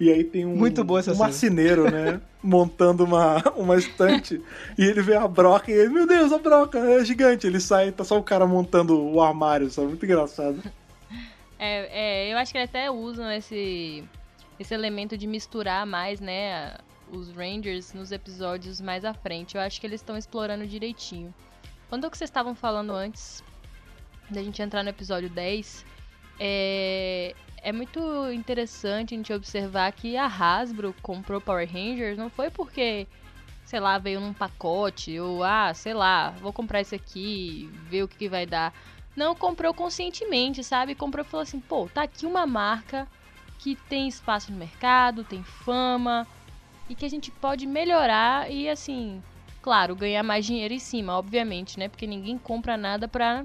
Speaker 2: E aí tem um,
Speaker 1: Muito boa essa
Speaker 2: um marceneiro, né? montando uma, uma estante. e ele vê a broca e ele, meu Deus, a broca é gigante. Ele sai e tá só o cara montando o armário, sabe? Muito engraçado.
Speaker 3: É, é, eu acho que eles até usam esse, esse elemento de misturar mais, né, os Rangers nos episódios mais à frente. Eu acho que eles estão explorando direitinho. Quando que vocês estavam falando antes da gente entrar no episódio 10, é, é muito interessante a gente observar que a Hasbro comprou Power Rangers não foi porque, sei lá, veio num pacote, ou ah, sei lá, vou comprar isso aqui, ver o que, que vai dar. Não, comprou conscientemente, sabe? Comprou e falou assim, pô, tá aqui uma marca que tem espaço no mercado, tem fama, e que a gente pode melhorar e, assim, claro, ganhar mais dinheiro em cima, obviamente, né? Porque ninguém compra nada pra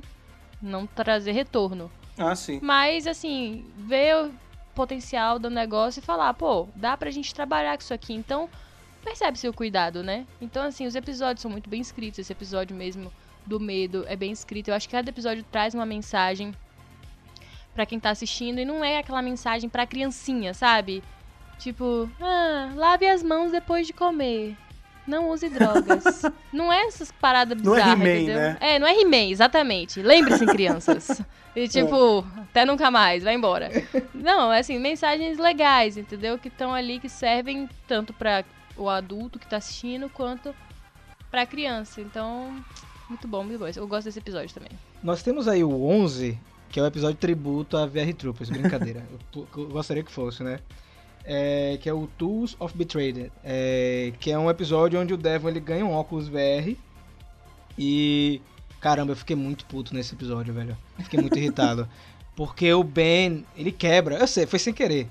Speaker 3: não trazer retorno.
Speaker 2: Ah, sim.
Speaker 3: Mas, assim, ver o potencial do negócio e falar, pô, dá pra gente trabalhar com isso aqui. Então, percebe seu cuidado, né? Então, assim, os episódios são muito bem escritos. Esse episódio mesmo do medo é bem escrito. Eu acho que cada episódio traz uma mensagem pra quem tá assistindo e não é aquela mensagem pra criancinha, sabe? Tipo, ah, lave as mãos depois de comer. Não use drogas. não é essas paradas
Speaker 2: Não é
Speaker 3: bizarras, entendeu?
Speaker 2: né?
Speaker 3: É, não é He-Man, exatamente. Lembre-se, crianças. E tipo, até nunca mais, vai embora. Não, é assim, mensagens legais, entendeu? Que estão ali, que servem tanto pra o adulto que tá assistindo, quanto pra criança. Então, muito bom, muito bom. Eu gosto desse episódio também.
Speaker 1: Nós temos aí o 11, que é o episódio tributo a VR Troopers, brincadeira. eu, eu gostaria que fosse, né? É, que é o Tools of Betrayed, é, que é um episódio onde o Devon ele ganha um óculos VR e caramba, eu fiquei muito puto nesse episódio, velho. Fiquei muito irritado, porque o Ben ele quebra. Eu sei, foi sem querer.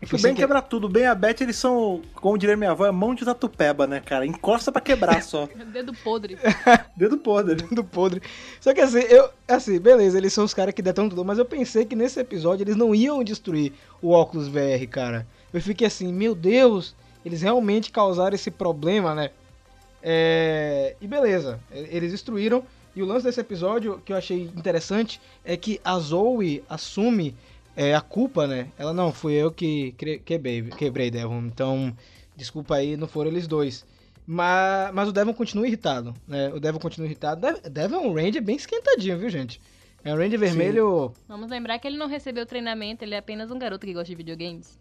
Speaker 2: É que o
Speaker 1: que-
Speaker 2: quebra tudo. O Ben e a Beth, eles são, como diria minha avó, é mão de tatupeba, né, cara? Encosta pra quebrar só.
Speaker 3: Dedo podre.
Speaker 2: Dedo podre.
Speaker 1: do podre. Só que assim, eu, assim, beleza, eles são os caras que detonam tudo, mas eu pensei que nesse episódio eles não iam destruir o óculos VR, cara. Eu fiquei assim, meu Deus, eles realmente causaram esse problema, né? É, e beleza, eles destruíram. E o lance desse episódio que eu achei interessante é que a Zoe assume é, a culpa, né? Ela não, fui eu que quebrei, quebrei Devon. Então, desculpa aí, não foram eles dois. Mas, mas o Devon continua irritado, né? O Devon continua irritado. Dev- Devon é um Ranger bem esquentadinho, viu, gente? É um Ranger vermelho.
Speaker 3: Vamos lembrar que ele não recebeu treinamento, ele é apenas um garoto que gosta de videogames.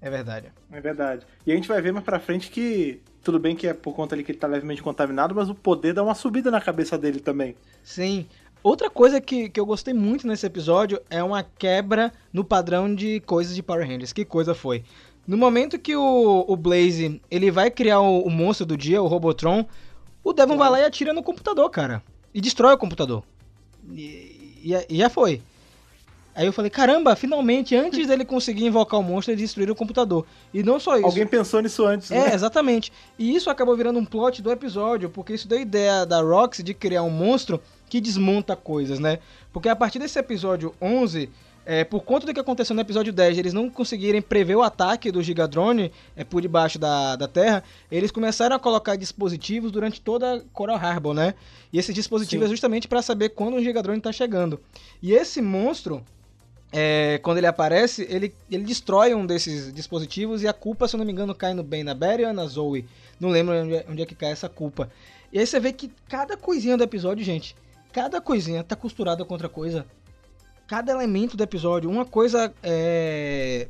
Speaker 1: É verdade.
Speaker 2: É verdade. E a gente vai ver mais pra frente que. Tudo bem que é por conta ali que ele tá levemente contaminado, mas o poder dá uma subida na cabeça dele também.
Speaker 1: Sim. Outra coisa que, que eu gostei muito nesse episódio é uma quebra no padrão de coisas de Power Rangers. Que coisa foi? No momento que o, o Blaze ele vai criar o, o monstro do dia, o Robotron, o Devon vai lá e atira no computador, cara. E destrói o computador. E, e- e já foi. Aí eu falei, caramba, finalmente, antes dele conseguir invocar o monstro, ele destruiu o computador. E não só isso.
Speaker 2: Alguém pensou nisso antes,
Speaker 1: É,
Speaker 2: né?
Speaker 1: exatamente. E isso acabou virando um plot do episódio, porque isso deu ideia da Roxy de criar um monstro que desmonta coisas, né? Porque a partir desse episódio 11, é, por conta do que aconteceu no episódio 10, eles não conseguirem prever o ataque do Gigadrone é, por debaixo da, da Terra, eles começaram a colocar dispositivos durante toda Coral Harbor, né? E esse dispositivo
Speaker 2: Sim.
Speaker 1: é justamente para saber quando o Gigadrone tá chegando. E esse monstro, é, quando ele aparece, ele, ele destrói um desses dispositivos e a culpa, se eu não me engano, cai no Ben, na Barry ou na Zoe. Não lembro onde é, onde é que cai essa culpa. E aí você vê que cada coisinha do episódio, gente, cada coisinha tá costurada com outra coisa. Cada elemento do episódio, uma coisa é,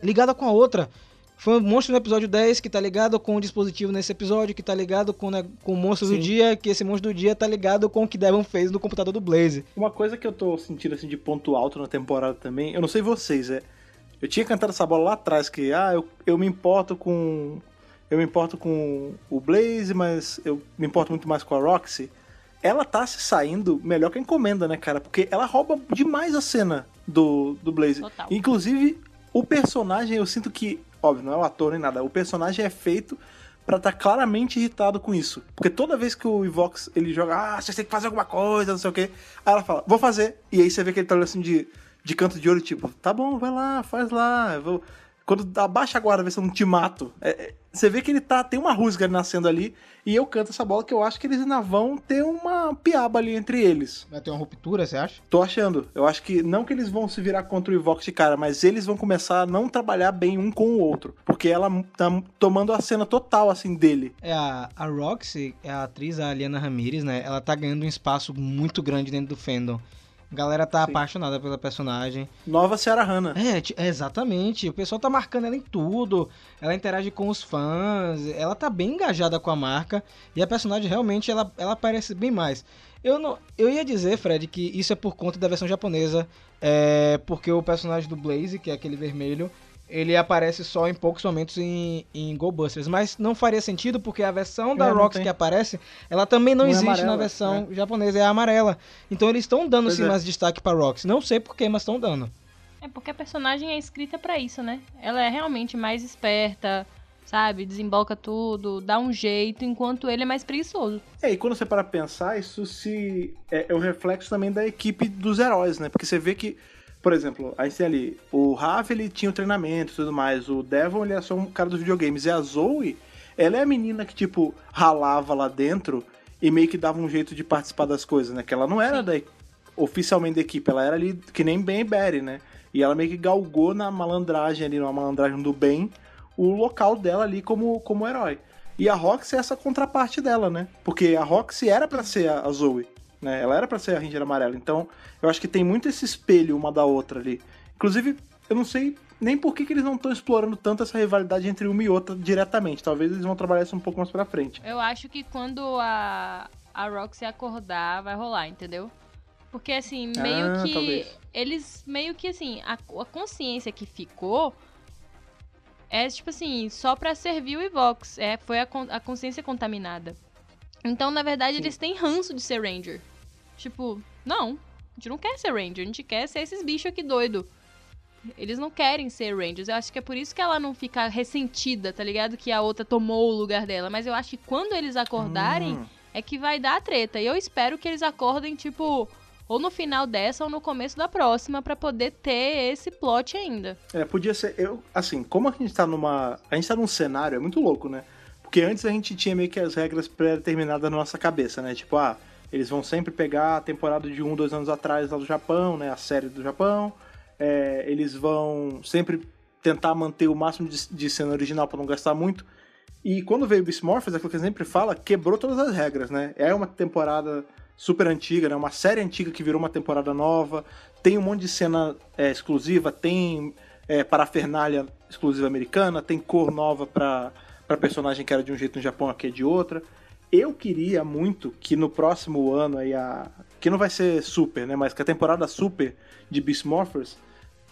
Speaker 1: ligada com a outra. Foi um monstro no episódio 10 que tá ligado com o dispositivo nesse episódio, que tá ligado com, né, com o monstro do
Speaker 2: Sim.
Speaker 1: dia, que esse monstro do dia tá ligado com o que Devon fez no computador do Blaze.
Speaker 2: Uma coisa que eu tô sentindo assim de ponto alto na temporada também, eu não sei vocês, é. Eu tinha cantado essa bola lá atrás, que ah, eu, eu me importo com. Eu me importo com o Blaze, mas eu me importo muito mais com a Roxy. Ela tá se saindo melhor que a encomenda, né, cara? Porque ela rouba demais a cena do, do Blaze. Inclusive, o personagem, eu sinto que. Óbvio, não é o ator nem nada. O personagem é feito pra estar claramente irritado com isso. Porque toda vez que o Ivox ele joga, ah, você tem que fazer alguma coisa, não sei o quê. Aí ela fala, vou fazer. E aí você vê que ele tá olhando assim de, de canto de olho, tipo, tá bom, vai lá, faz lá. eu vou... Quando abaixa a guarda, vê se eu não te mato. É, é, você vê que ele tá, tem uma rusga nascendo ali. E eu canto essa bola que eu acho que eles ainda vão ter uma piaba ali entre eles.
Speaker 1: Vai ter uma ruptura, você acha?
Speaker 2: Tô achando. Eu acho que não que eles vão se virar contra o Ivox de cara, mas eles vão começar a não trabalhar bem um com o outro. Porque ela tá tomando a cena total, assim, dele.
Speaker 1: É a, a Roxy, é a atriz, a Aliana Ramirez, né? Ela tá ganhando um espaço muito grande dentro do fandom. A galera tá
Speaker 2: Sim.
Speaker 1: apaixonada pela personagem.
Speaker 2: Nova Sarah Hannah.
Speaker 1: É, ti- é, exatamente. O pessoal tá marcando ela em tudo. Ela interage com os fãs. Ela tá bem engajada com a marca. E a personagem realmente ela, ela aparece bem mais. Eu, não, eu ia dizer, Fred, que isso é por conta da versão japonesa. É porque o personagem do Blaze, que é aquele vermelho, ele aparece só em poucos momentos em, em Go Busters. Mas não faria sentido porque a versão da
Speaker 2: É,
Speaker 1: Rox que aparece, ela também não,
Speaker 2: Não é
Speaker 1: existe na
Speaker 2: amarela,
Speaker 1: versão japonesa, é a amarela. Então eles estão dando
Speaker 2: Pois
Speaker 1: sim
Speaker 2: é.
Speaker 1: mais destaque pra Rox. Não sei porquê, mas estão dando.
Speaker 3: É porque a personagem é escrita pra isso, né? Ela é realmente mais esperta, sabe? Desembolca tudo, dá um jeito, enquanto ele é mais preguiçoso.
Speaker 2: É, e quando você para pensar, isso se é, é o reflexo também da equipe dos heróis, né? Porque você vê que, por exemplo, a gente tem ali, o Rafa ele tinha o treinamento e tudo mais, o Devon ele é só um cara dos videogames, e a Zoe, ela é a menina que, tipo, ralava lá dentro e meio que dava um jeito de participar das coisas, né? Que ela não era da, oficialmente da equipe, ela era ali que nem Ben e Barry, né? E ela meio que galgou na malandragem ali, na malandragem do bem, o local dela ali como, como herói. E a Roxy é essa contraparte dela, né? Porque a Roxy era pra ser a Zoe, né? Ela era pra ser a Ranger amarela. Então, eu acho que tem muito esse espelho uma da outra ali. Inclusive, eu não sei nem por que, que eles não estão explorando tanto essa rivalidade entre uma e outra diretamente. Talvez eles vão trabalhar isso um pouco mais pra frente.
Speaker 3: Eu acho que quando a, a Roxy acordar, vai rolar, entendeu? Porque assim, meio
Speaker 2: Ah,
Speaker 3: que.
Speaker 2: talvez.
Speaker 3: Eles meio que assim, a, a consciência que ficou é tipo assim, só pra servir o Evox. É, foi a, a consciência contaminada. Então, na verdade,
Speaker 2: Sim.
Speaker 3: eles têm ranço de ser Ranger. Tipo, não, a gente não quer ser Ranger, a gente quer ser esses bichos aqui doido. Eles não querem ser Rangers. Eu acho que é por isso que ela não fica ressentida, tá ligado? Que a outra tomou o lugar dela. Mas eu acho que quando eles acordarem,
Speaker 2: Hum.
Speaker 3: é que vai dar a treta. E eu espero que eles acordem, tipo, ou no final dessa ou no começo da próxima, pra poder ter esse plot ainda.
Speaker 2: É, podia ser. Eu, assim, como a gente tá numa. A gente tá num cenário, é muito louco, né? Porque antes a gente tinha meio que as regras pré-determinadas na nossa cabeça, né? Tipo, ah, eles vão sempre pegar a temporada de um, dois anos atrás lá do Japão, né? A série do Japão. É, eles vão sempre tentar manter o máximo de, de cena original pra não gastar muito. E quando veio o Beast Morphers, aquilo que gente sempre fala, quebrou todas as regras, né? É uma temporada super antiga, né? Uma série antiga que virou uma temporada nova. Tem um monte de cena é, exclusiva, tem é, parafernália exclusiva americana, tem cor nova pra personagem que era de um jeito no Japão, aqui é de outra. Eu queria muito que no próximo ano aí a. Que não vai ser super, né? Mas que a temporada super de Beast Morphers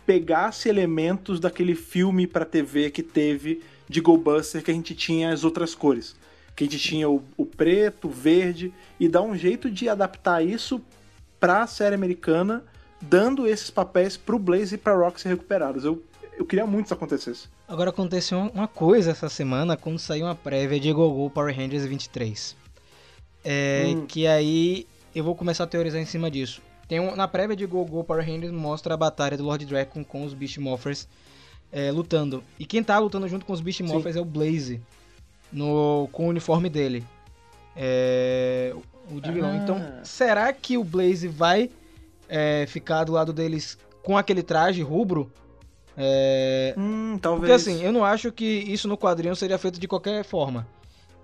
Speaker 2: pegasse elementos daquele filme pra TV que teve de Go Buster que a gente tinha as outras cores. Que a gente tinha o, o preto, o verde, e dar um jeito de adaptar isso pra série americana, dando esses papéis pro Blaze e pra Roxy recuperados. Eu, eu queria muito que isso acontecesse.
Speaker 1: Agora aconteceu uma coisa essa semana quando saiu uma prévia de Gogol Power Rangers 23. É,
Speaker 2: Hum.
Speaker 1: Que aí eu vou começar a teorizar em cima disso. Tem um, na prévia de Gogol Power Rangers mostra a batalha do Lord Dragon com os Beast Morphers é, lutando. E quem tá lutando junto com os Beast Morphers é o Blaze, no, com o uniforme dele. É, o de vilão.
Speaker 2: Ah.
Speaker 1: Então, será que o Blaze vai é, ficar do lado deles com aquele traje rubro. É,
Speaker 2: Hum, talvez.
Speaker 1: porque assim, eu não acho que isso no quadrinho seria feito de qualquer forma.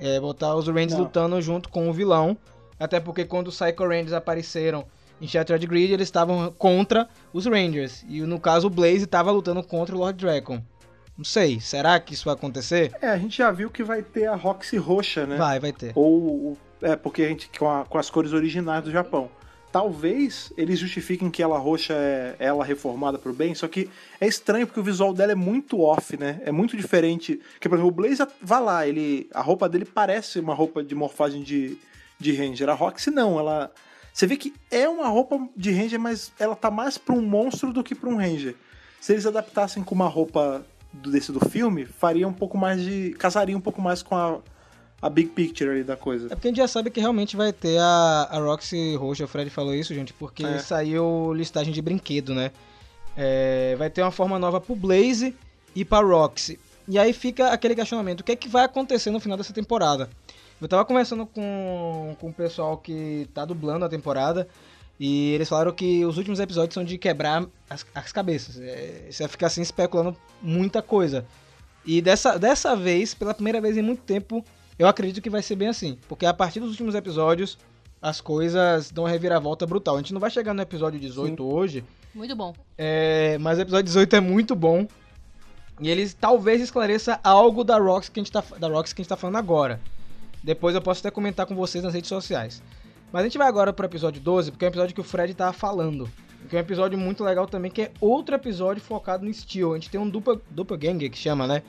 Speaker 1: É, botar os Rangers lutando junto com o vilão. Até porque quando os Psycho Rangers apareceram em Shattered Grid, eles estavam contra os Rangers. E no caso, o Blaze estava lutando contra o Lord Dragon. Não sei, será que isso vai acontecer?
Speaker 2: É, a gente já viu que vai ter a Roxy roxa, né?
Speaker 1: Vai, vai ter.
Speaker 2: Ou. É, porque a gente. Com, a- com as cores originais do Japão. Talvez eles justifiquem que ela roxa é ela reformada pro bem, só que é estranho porque o visual dela é muito off, né? É muito diferente. Que, por exemplo, o Blaze, vai lá, ele, a roupa dele parece uma roupa de morfagem de, de Ranger. A Roxy não, ela. Você vê que é uma roupa de Ranger, mas ela tá mais pra um monstro do que pra um Ranger. Se eles adaptassem com uma roupa desse do filme, faria um pouco mais de. casaria um pouco mais com a, a big picture ali da coisa.
Speaker 1: É porque a gente já sabe que realmente vai ter a, a Roxy roxa. O Fred falou isso, gente, porque
Speaker 2: É.
Speaker 1: saiu listagem de brinquedo, né? É, vai ter uma forma nova pro Blaze e pra Roxy. E aí fica aquele questionamento: o que é que vai acontecer no final dessa temporada? Eu tava conversando com, com o pessoal que tá dublando a temporada. E eles falaram que os últimos episódios são de quebrar as, as cabeças. É, você vai ficar assim especulando muita coisa. E dessa, dessa vez, pela primeira vez em muito tempo, eu acredito que vai ser bem assim. Porque a partir dos últimos episódios, as coisas dão uma reviravolta brutal. A gente não vai chegar no episódio 18 hoje,
Speaker 3: Muito bom.
Speaker 1: é, mas o episódio 18 é muito bom. E eles talvez esclareça algo da Rox que a gente tá, da Rox que a gente tá falando agora. Depois eu posso até comentar com vocês nas redes sociais. Mas a gente vai agora pro episódio 12, porque é um episódio que o Fred tava falando. Que é um episódio muito legal também, que é outro episódio focado no Steel. A gente tem um dupla, doppelganger que chama, né?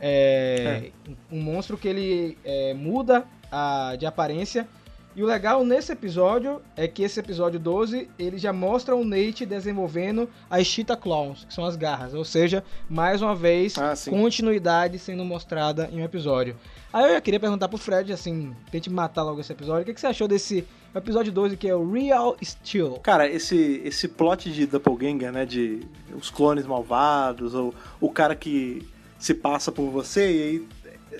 Speaker 1: É, Um monstro que ele é, muda a, de aparência. E o legal nesse episódio é que esse episódio 12, ele já mostra o Nate desenvolvendo as Cheetah Claws, que são as garras. Ou seja, mais uma vez,
Speaker 2: Ah,
Speaker 1: continuidade sendo mostrada em um episódio. Aí eu já queria perguntar pro Fred, assim, tente matar logo esse episódio. O que, que você achou desse episódio 12, que é o Real Steel?
Speaker 2: Cara, esse, esse plot de Doppelganger, né? De os clones malvados, ou o cara que se passa por você e aí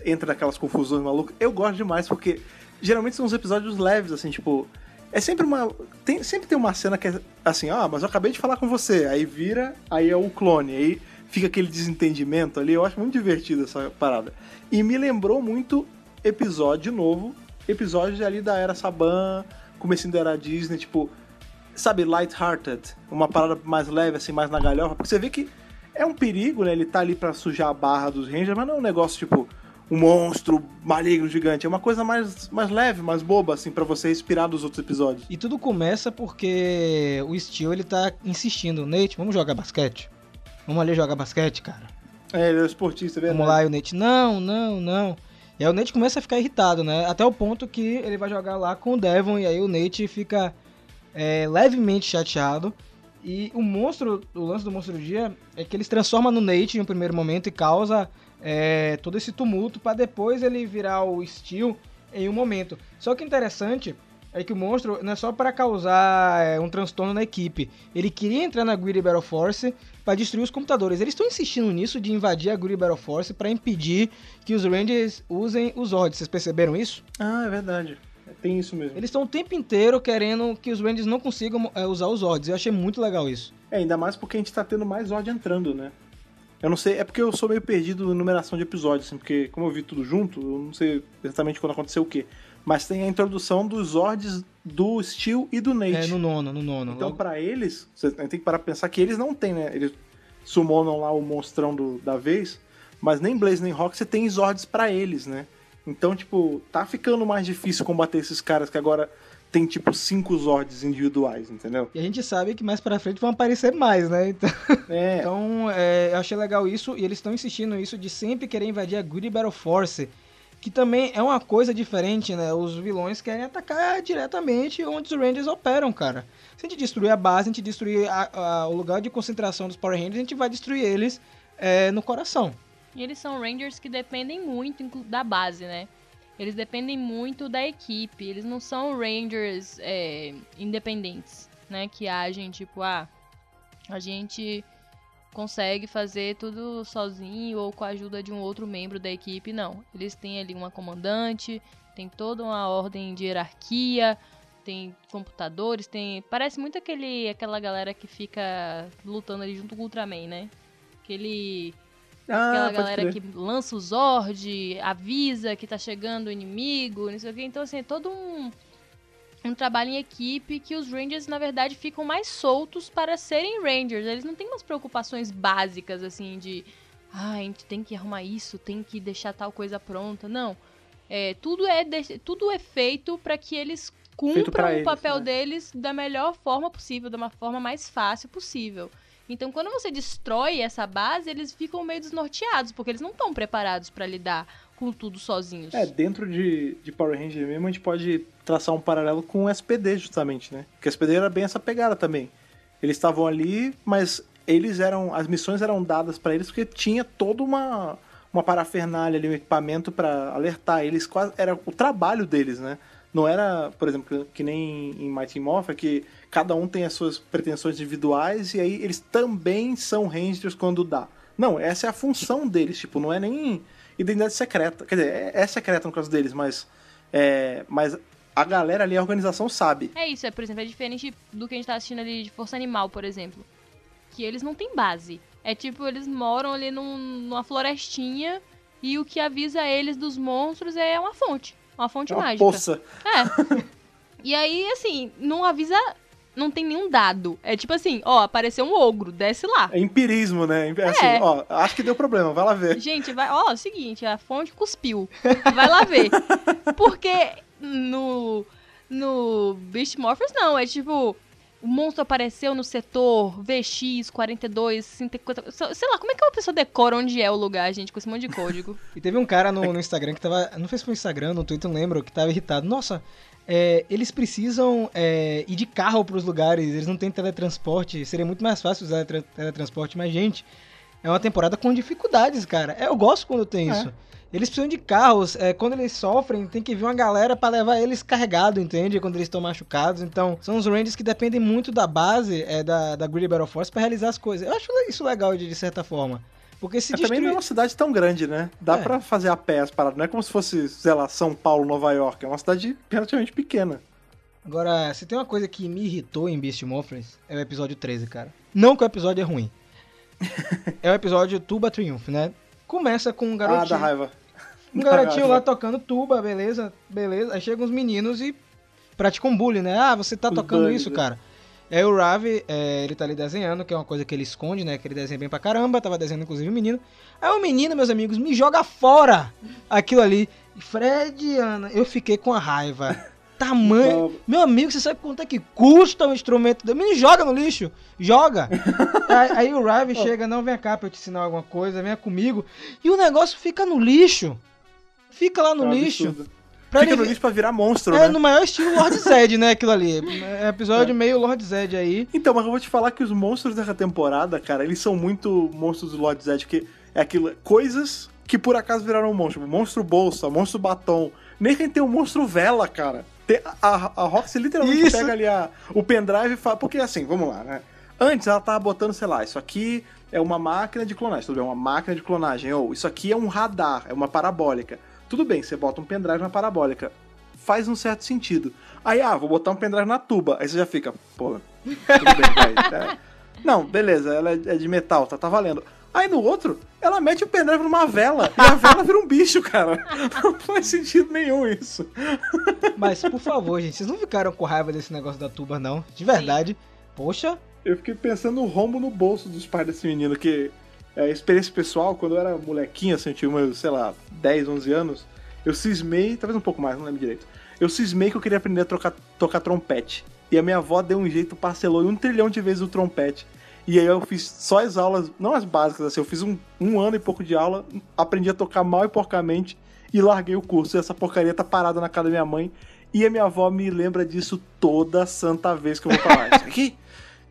Speaker 2: entra naquelas confusões malucas. Eu gosto demais porque geralmente são uns episódios leves, assim, tipo. É sempre uma. Tem, sempre tem uma cena que é assim, ah, mas eu acabei de falar com você. Aí vira, aí é o clone. Aí fica aquele desentendimento ali. Eu acho muito divertido essa parada. E me lembrou muito episódio novo. Episódio ali da Era Saban, comecinho da Era Disney, tipo sabe, light-hearted, uma parada mais leve, assim, mais na galhofa, porque você vê que é um perigo, né? Ele tá ali pra sujar a barra dos Rangers, mas não é um negócio tipo um monstro maligno gigante, é uma coisa mais, mais leve, mais boba, assim, pra você respirar dos outros episódios.
Speaker 1: E tudo começa porque o Steel, ele tá insistindo. Nate, vamos jogar basquete? Vamos ali jogar basquete, cara.
Speaker 2: É, ele é um esportista, é verdade.
Speaker 1: Vamos lá, e o Nate, não, não, não. E aí o Nate começa a ficar irritado, né? Até o ponto que ele vai jogar lá com o Devon e aí o Nate fica é, levemente chateado. E o monstro, o lance do monstro do dia é que ele se transforma no Nate em um primeiro momento e causa é, todo esse tumulto para depois ele virar o Steel em um momento. Só que interessante é que o monstro não é só para causar é, um transtorno na equipe. Ele queria entrar na Greedy Battle Force para destruir os computadores. Eles estão insistindo nisso de invadir a Greedy Battle Force para impedir que os Rangers usem os Zords. Vocês perceberam isso?
Speaker 2: Ah, é verdade. Tem isso mesmo.
Speaker 1: Eles estão o tempo inteiro querendo que os Rangers não consigam é, usar os Zords. Eu achei muito legal isso.
Speaker 2: É, ainda mais porque a gente tá tendo mais Zord entrando, né? Eu não sei, é porque eu sou meio perdido na numeração de episódios, assim, porque como eu vi tudo junto, eu não sei exatamente quando aconteceu o quê. Mas tem a introdução dos Zords do Steel e do Nate.
Speaker 1: É, no nono, no nono.
Speaker 2: Então,
Speaker 1: Logo-
Speaker 2: pra eles, você tem que parar pra pensar que eles não têm, né? Eles summonam lá o monstrão do, da vez, mas nem Blaze nem Rock você tem Zords pra eles, né? Então, tipo, tá ficando mais difícil combater esses caras que agora tem, tipo, cinco Zords individuais, entendeu?
Speaker 1: E a gente sabe que mais pra frente vão aparecer mais, né? Então,
Speaker 2: É,
Speaker 1: então é, eu achei legal isso. E eles estão insistindo nisso de sempre querer invadir a Greedy Battle Force. Que também é uma coisa diferente, né? Os vilões querem atacar diretamente onde os Rangers operam, cara. Se a gente destruir a base, a gente destruir a- a- o lugar de concentração dos Power Rangers, a gente vai destruir eles é, no coração.
Speaker 3: E eles são Rangers que dependem muito da base, né? Eles dependem muito da equipe. Eles não são Rangers é, independentes, né? Que agem tipo, ah, a gente consegue fazer tudo sozinho ou com a ajuda de um outro membro da equipe. Não. Eles têm ali uma comandante, tem toda uma ordem de hierarquia, tem computadores, tem. Parece muito aquele, aquela galera que fica lutando ali junto com o Ultraman, né? Aquele.
Speaker 2: Ah,
Speaker 3: Aquela galera
Speaker 2: crer.
Speaker 3: que lança o Zord, avisa que tá chegando o inimigo, não sei o que. Então, assim, é todo um, um trabalho em equipe que os Rangers, na verdade, ficam mais soltos para serem Rangers. Eles não têm umas preocupações básicas, assim, de. Ah, a gente tem que arrumar isso, tem que deixar tal coisa pronta. Não. É, tudo, é de- tudo é feito para que eles cumpram o
Speaker 2: eles,
Speaker 3: papel
Speaker 2: né?
Speaker 3: deles da melhor forma possível, da uma forma mais fácil possível. Então, quando você destrói essa base, eles ficam meio desnorteados, porque eles não estão preparados pra lidar com tudo sozinhos.
Speaker 2: É, dentro de, de Power Ranger mesmo, a gente pode traçar um paralelo com o SPD, justamente, né? Porque o SPD era bem essa pegada também. Eles estavam ali, mas eles eram. As missões eram dadas pra eles porque tinha toda uma, uma parafernália ali, um equipamento pra alertar. Eles quase. Era o trabalho deles, né? Não era, por exemplo, que nem em Mighty Morphin, que cada um tem as suas pretensões individuais e aí eles também são Rangers quando dá. Não, essa é a função deles, tipo, não é nem identidade secreta. Quer dizer, é, é secreta no caso deles, mas. É, mas a galera ali, a organização sabe.
Speaker 3: É isso, é, por exemplo, é diferente do que a gente tá assistindo ali de Força Animal, por exemplo. Que eles não têm base. É tipo, eles moram ali num- numa florestinha e o que avisa eles dos monstros é uma fonte. Uma fonte
Speaker 2: É uma
Speaker 3: mágica.
Speaker 2: poça.
Speaker 3: É. E aí, assim, não avisa. Não tem nenhum dado. É tipo assim, ó, apareceu um ogro, desce lá.
Speaker 2: É empirismo, né? É assim,
Speaker 3: É.
Speaker 2: ó, acho que deu problema, vai lá ver.
Speaker 3: Gente, vai. Ó, é o seguinte, a fonte cuspiu. Vai lá ver. Porque no. No Beast Morphers, não. É tipo. O monstro apareceu no setor VX42, 54. Sei lá, como é que uma pessoa decora onde é o lugar, gente, com esse monte de código?
Speaker 1: E teve um cara no, no Instagram que tava. Não sei se foi no Instagram, no Twitter, não lembro, que tava irritado. Nossa, é, eles precisam é, ir de carro pros lugares, eles não têm teletransporte. Seria muito mais fácil usar tra- teletransporte, mas, gente, é uma temporada com dificuldades, cara. É, Eu gosto quando tem
Speaker 2: É.
Speaker 1: isso. Eles precisam de carros, é, quando eles sofrem, tem que vir uma galera pra levar eles carregados, entende? Quando eles estão machucados. Então, são os Rangers que dependem muito da base é, da, da Greedy Battle Force pra realizar as coisas. Eu acho isso legal, de, de certa forma. Porque se
Speaker 2: Mas também
Speaker 1: destruir...
Speaker 2: não é uma cidade tão grande, né? Dá
Speaker 1: É.
Speaker 2: pra fazer a pé as paradas. Não é como se fosse, sei lá, São Paulo, Nova York. É uma cidade relativamente pequena.
Speaker 1: Agora, se tem uma coisa que me irritou em Beast Morphers, é o episódio 13, cara. Não que o episódio é ruim. é o episódio Tuba Triumph, né? Começa com um
Speaker 2: Ah,
Speaker 1: garotinho.
Speaker 2: da raiva.
Speaker 1: um garotinho lá tocando tuba, beleza, beleza. Aí chegam uns meninos e praticam bullying, né? Ah, você tá
Speaker 2: Os
Speaker 1: tocando isso,
Speaker 2: né?
Speaker 1: cara. E aí o Ravi, é, ele tá ali desenhando, que é uma coisa que ele esconde, né? Que ele desenha bem pra caramba, tava desenhando inclusive o menino. Aí o menino, meus amigos, me joga fora aquilo ali. E Fred, Ana, eu fiquei com a raiva. Tamanho. Meu amigo, você sabe quanto é que custa um instrumento dele? Menino, joga no lixo. Joga. aí, aí o Ravi chega, não, vem cá pra eu te ensinar alguma coisa, venha comigo. E o negócio fica no lixo. Fica lá no
Speaker 2: É um
Speaker 1: lixo.
Speaker 2: absurdo.
Speaker 1: Pra
Speaker 2: Fica
Speaker 1: ele
Speaker 2: no lixo pra virar monstro,
Speaker 1: É
Speaker 2: né?
Speaker 1: no maior estilo Lord Zed, né, aquilo ali. É episódio meio Lord Zed aí.
Speaker 2: Então, mas eu vou te falar que os monstros dessa temporada, cara, eles são muito monstros do Lord Zed, que é aquilo, coisas que por acaso viraram monstro. Monstro bolsa, monstro batom. Nem quem tem um monstro vela, cara. Tem- a, a Roxy literalmente
Speaker 1: Isso.
Speaker 2: pega ali a- o pendrive e fala. Porque assim, vamos lá, né? Antes ela tava botando, sei lá, isso aqui é uma máquina de clonagem, tudo bem, uma máquina de clonagem. Ou isso aqui é um radar, é uma parabólica. Tudo bem, você bota um pendrive na parabólica. Faz um certo sentido. Aí, ah, vou botar um pendrive na tuba. Aí você já fica, pô, tudo bem, vai. é. Não, beleza, ela é é de metal, tá, tá valendo. Aí no outro, ela mete o pendrive numa vela e a vela vira um bicho, cara. Não faz sentido nenhum isso.
Speaker 1: Mas, por favor, gente, vocês não ficaram com raiva desse negócio da tuba, não? De verdade. Poxa,
Speaker 2: Eu fiquei pensando no rombo no bolso dos pais desse menino, que é experiência pessoal, quando eu era molequinho, assim, eu tinha meus, sei lá, 10, 11 anos, eu cismei, talvez um pouco mais, não lembro direito. Eu cismei que eu queria aprender a trocar, tocar trompete. E a minha avó deu um jeito, parcelou um trilhão de vezes o trompete. E aí eu fiz só as aulas, não as básicas, assim, eu fiz um, um ano e pouco de aula, aprendi a tocar mal e porcamente e larguei o curso. E essa porcaria tá parada na casa da minha mãe. E a minha avó me lembra disso toda santa vez que eu vou falar. Isso aqui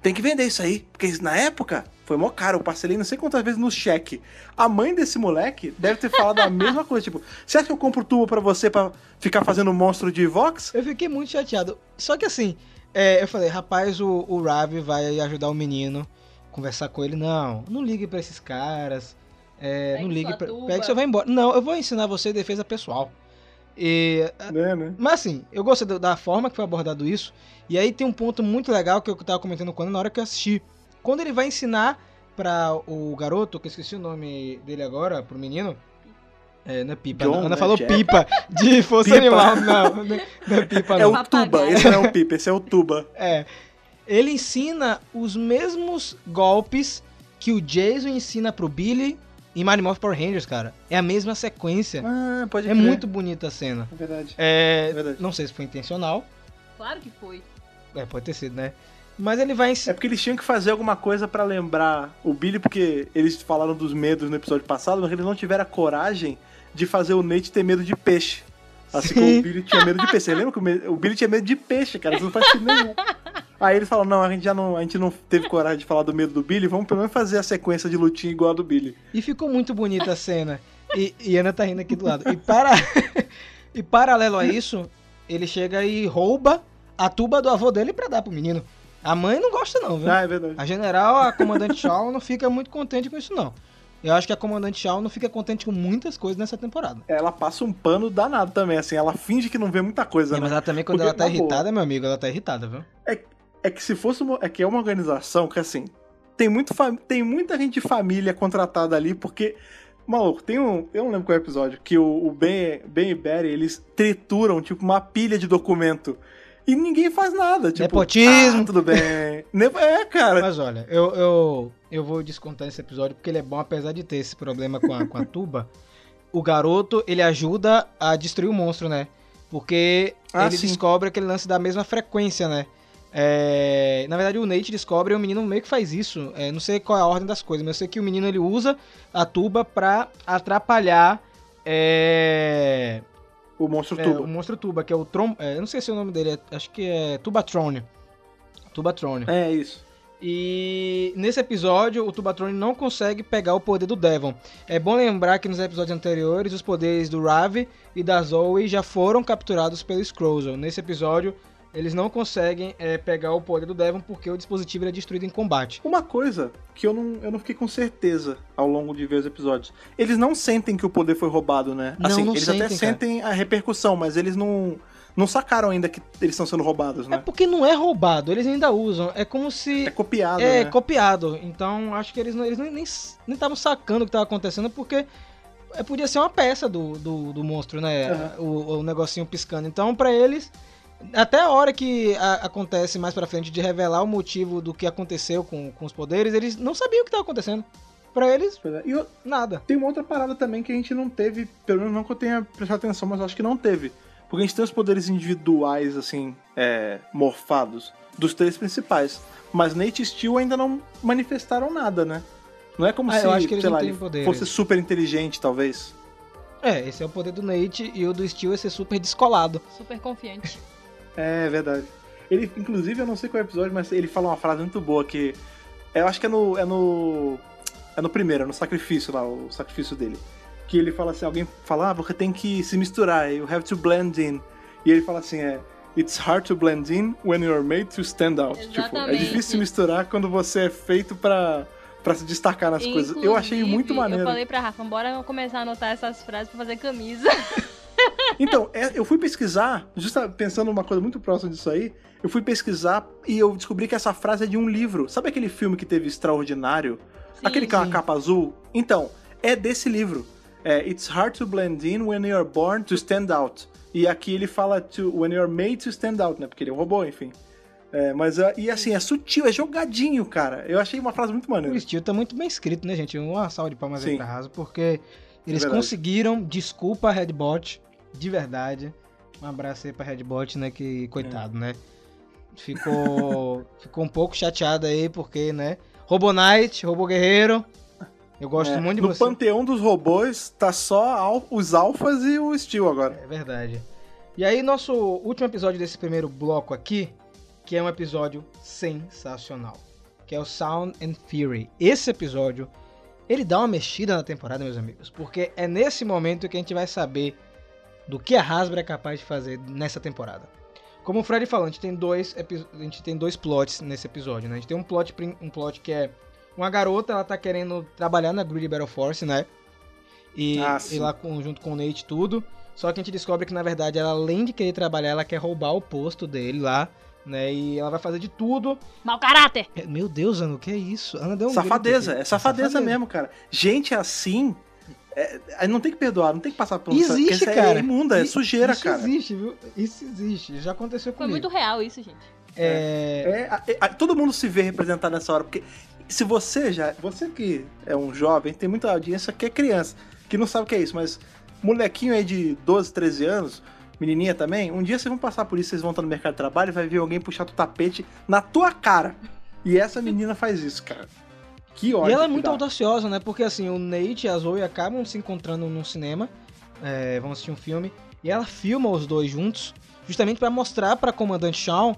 Speaker 2: tem que vender isso aí. Porque na época foi mó caro. Eu parcelei não sei quantas vezes no cheque. A mãe desse moleque deve ter falado a mesma coisa. Tipo, você acha que eu compro tubo pra você pra ficar fazendo monstro de Vox?
Speaker 1: eu fiquei muito chateado. Só que assim, é, eu falei, rapaz, o, o Ravi vai ajudar o menino, conversar com ele. Não, não ligue pra esses caras. É, não ligue pra.
Speaker 3: tuba.
Speaker 1: Pega que você vai embora. Não, eu vou ensinar você defesa pessoal. E,
Speaker 2: Né, né?
Speaker 1: mas assim, eu gostei da- forma que foi abordado isso. E aí tem um ponto muito legal que eu tava comentando com ele na hora que eu assisti. Quando ele vai ensinar pra o garoto, que eu esqueci o nome dele agora, pro menino. É, não é pipa.
Speaker 2: John,
Speaker 1: Ana
Speaker 2: né,
Speaker 1: falou
Speaker 2: Jack?
Speaker 1: pipa de força
Speaker 2: Pipa.
Speaker 1: animal. Não, não é- não é pipa
Speaker 2: É
Speaker 1: não.
Speaker 2: o. Tuba, esse não é o Pipa, esse é o Tuba.
Speaker 1: É. Ele ensina os mesmos golpes que o Jason ensina pro Billy em Mighty Power Rangers, cara. É a mesma sequência.
Speaker 2: Ah, pode
Speaker 1: É
Speaker 2: crer.
Speaker 1: muito bonita a cena.
Speaker 2: É verdade.
Speaker 1: É,
Speaker 2: É verdade.
Speaker 1: não sei se foi intencional.
Speaker 3: Claro que foi.
Speaker 1: É, pode ter sido, né? Mas ele vai
Speaker 2: É
Speaker 1: ensinar.
Speaker 2: porque eles tinham que fazer alguma coisa pra lembrar o Billy, porque eles falaram dos medos no episódio passado, mas eles não tiveram a coragem de fazer o Nate ter medo de peixe. Assim
Speaker 1: Sim.
Speaker 2: como o Billy tinha medo de peixe. Você lembra que o me- o Billy tinha medo de peixe, cara? Isso não faz sentido nenhum. Aí eles falaram, não, a gente já não, a gente não teve coragem de falar do medo do Billy, vamos pelo menos fazer a sequência de lutinha igual a do Billy.
Speaker 1: E ficou muito bonita a cena. E, e Ana tá rindo aqui do lado. E, para... e paralelo a isso, ele chega e rouba a tuba do avô dele pra dar pro menino. A mãe não gosta, não, viu?
Speaker 2: Ah, é verdade.
Speaker 1: A general, a comandante Shaw, não fica muito contente com isso, não. Eu acho que a comandante Shaw não fica contente com muitas coisas nessa temporada.
Speaker 2: Ela passa um pano danado também, assim, ela finge que não vê muita coisa,
Speaker 1: É,
Speaker 2: né?
Speaker 1: mas ela também, quando
Speaker 2: Porque,
Speaker 1: ela tá
Speaker 2: na boa.
Speaker 1: irritada, meu amigo, ela tá irritada, viu?
Speaker 2: É que se fosse uma, é que é uma organização que assim, tem muito tem muita gente de família contratada ali porque maluco, tem um, eu não lembro qual é o episódio que o, o Ben, ben e Barry, eles trituram tipo uma pilha de documento e ninguém faz nada, tipo,
Speaker 1: Nepotismo.
Speaker 2: ah, tudo bem. É, cara.
Speaker 1: Mas olha, eu, eu, eu vou descontar esse episódio porque ele é bom, apesar de ter esse problema com a, com a tuba. O garoto, ele ajuda a destruir o monstro, né? Porque
Speaker 2: Ah,
Speaker 1: ele
Speaker 2: sim.
Speaker 1: descobre aquele lance da mesma frequência, né? É, na verdade, o Nate descobre e o menino meio que faz isso. É, não sei qual é a ordem das coisas, mas eu sei que o menino ele usa a tuba pra atrapalhar é,
Speaker 2: O monstro
Speaker 1: é,
Speaker 2: tubo.
Speaker 1: o monstro tuba, que é o Trom. é, eu não sei se é o nome dele, é- acho que é Tubatron. Tubatron.
Speaker 2: É isso.
Speaker 1: E nesse episódio, o Tubatron não consegue pegar o poder do Devon. É bom lembrar que nos episódios anteriores, os poderes do Ravi e da Zoe já foram capturados pelo Scrozel. Nesse episódio, eles não conseguem é, pegar o poder do Devon porque o dispositivo é destruído em combate.
Speaker 2: Uma coisa que eu não, eu não fiquei com certeza ao longo de ver os episódios. Eles não sentem que o poder foi roubado, né?
Speaker 1: Não,
Speaker 2: assim,
Speaker 1: não
Speaker 2: eles
Speaker 1: sentem,
Speaker 2: até
Speaker 1: cara.
Speaker 2: sentem a repercussão, mas eles não, não sacaram ainda que eles estão sendo roubados,
Speaker 1: É
Speaker 2: né?
Speaker 1: porque não é roubado, eles ainda usam. É como se.
Speaker 2: É copiado,
Speaker 1: É,
Speaker 2: né?
Speaker 1: copiado. Então, acho que eles, não- eles nem nem estavam sacando o que estava acontecendo, porque é, podia ser uma peça do, do, do monstro, né?
Speaker 2: Aham.
Speaker 1: O, o negocinho piscando. Então, pra eles, até a hora que a- acontece mais pra frente de revelar o motivo do que aconteceu com, com os poderes, eles não sabiam o que estava acontecendo. Pra eles,
Speaker 2: é. E eu-
Speaker 1: nada.
Speaker 2: tem uma outra parada também que a gente não teve, pelo menos não que eu tenha prestado atenção, mas eu acho que não teve. Porque a gente tem os poderes individuais, assim, é, morfados, dos três principais. Mas Nate e Steel ainda não manifestaram nada, né? Não é como
Speaker 1: Ah,
Speaker 2: se,
Speaker 1: eu acho que eles
Speaker 2: sei lá, fosse super inteligente, talvez.
Speaker 1: É, esse é o poder do Nate e o do Steel é ser super descolado.
Speaker 3: Super confiante.
Speaker 2: É verdade. Ele, inclusive, eu não sei qual é o episódio, mas ele fala uma frase muito boa que. Eu acho que é no. É no. É no primeiro, é no sacrifício lá, o sacrifício dele. Que ele fala assim, alguém fala, ah, você tem que se misturar, you have to blend in. E ele fala assim, é. It's hard to blend in when you're made to stand out. Tipo, é difícil se misturar quando você é feito pra, pra se destacar nas coisas. Eu achei
Speaker 3: Inclusive,
Speaker 2: muito maneiro.
Speaker 3: Eu falei pra Rafa, bora começar a anotar essas frases pra fazer camisa.
Speaker 2: Então, é, eu fui pesquisar, justa pensando numa coisa muito próxima disso aí, eu fui pesquisar e eu descobri que essa frase é de um livro. Sabe aquele filme que teve Extraordinário?
Speaker 3: Sim.
Speaker 2: aquele que é uma
Speaker 1: sim.
Speaker 2: capa azul? Então, é desse livro. É, It's hard to blend in when you're born to stand out. E aqui ele fala to, when you're made to stand out, né? Porque ele é um robô, enfim. É, mas, é, e assim, é sutil, é jogadinho, cara. Eu achei uma frase muito maneira.
Speaker 1: O Steel tá muito bem escrito, né, gente? Uma salva de palmas aí pra Raso, porque eles
Speaker 2: verdade.
Speaker 1: conseguiram, desculpa Redbot, de verdade. Um abraço aí pra Redbot, né, que coitado, né? Ficou, ficou um pouco chateado aí, porque, né? Robo Knight, Robo Guerreiro, eu gosto
Speaker 2: É,
Speaker 1: muito de
Speaker 2: no
Speaker 1: você.
Speaker 2: panteão dos robôs, tá só al- os alfas e o Steel agora.
Speaker 1: É verdade. E aí, nosso último episódio desse primeiro bloco aqui, que é um episódio sensacional, que é o Sound and Fury. Esse episódio, ele dá uma mexida na temporada, meus amigos, porque é nesse momento que a gente vai saber do que a Hasbro é capaz de fazer nessa temporada. Como o Fred falou, a gente tem dois, a gente tem dois plots nesse episódio, né? A gente tem um plot, um plot que é uma garota, ela tá querendo trabalhar na Greedy Battle Force, né? E,
Speaker 2: Ah,
Speaker 1: e lá com- junto com o Nate e tudo. Só que a gente descobre que, na verdade, ela, além de querer trabalhar, ela quer roubar o posto dele lá, né? E ela vai fazer de tudo.
Speaker 3: Mau caráter!
Speaker 1: É, Meu Deus, Ana, o que é isso? Ana deu um
Speaker 2: Safadeza,
Speaker 1: grito
Speaker 2: é
Speaker 1: aqui.
Speaker 2: safadeza mesmo, cara. Gente assim. É- é- não tem que perdoar, não tem que passar por
Speaker 1: Existe,
Speaker 2: porque isso
Speaker 1: cara.
Speaker 2: É imunda, é
Speaker 1: Isso-
Speaker 2: sujeira,
Speaker 1: isso
Speaker 2: cara.
Speaker 1: existe, viu? Isso existe. Já aconteceu
Speaker 3: Foi
Speaker 1: comigo.
Speaker 3: muito real isso, gente.
Speaker 1: É...
Speaker 2: É, a- a- todo mundo se vê representado nessa hora, porque se você já. Você que é um jovem, tem muita audiência que é criança, que não sabe o que é isso, mas molequinho aí de 12, 13 anos, menininha também, um dia vocês vão passar por isso, vocês vão estar no mercado de trabalho e vai ver alguém puxar o tapete na tua cara. E essa menina faz isso, cara. Que ódio.
Speaker 1: E ela é muito
Speaker 2: dá.
Speaker 1: audaciosa, né? Porque assim, o Nate e a Zoe acabam se encontrando num cinema, é, vão assistir um filme, e ela filma os dois juntos, justamente pra mostrar pra comandante Shawn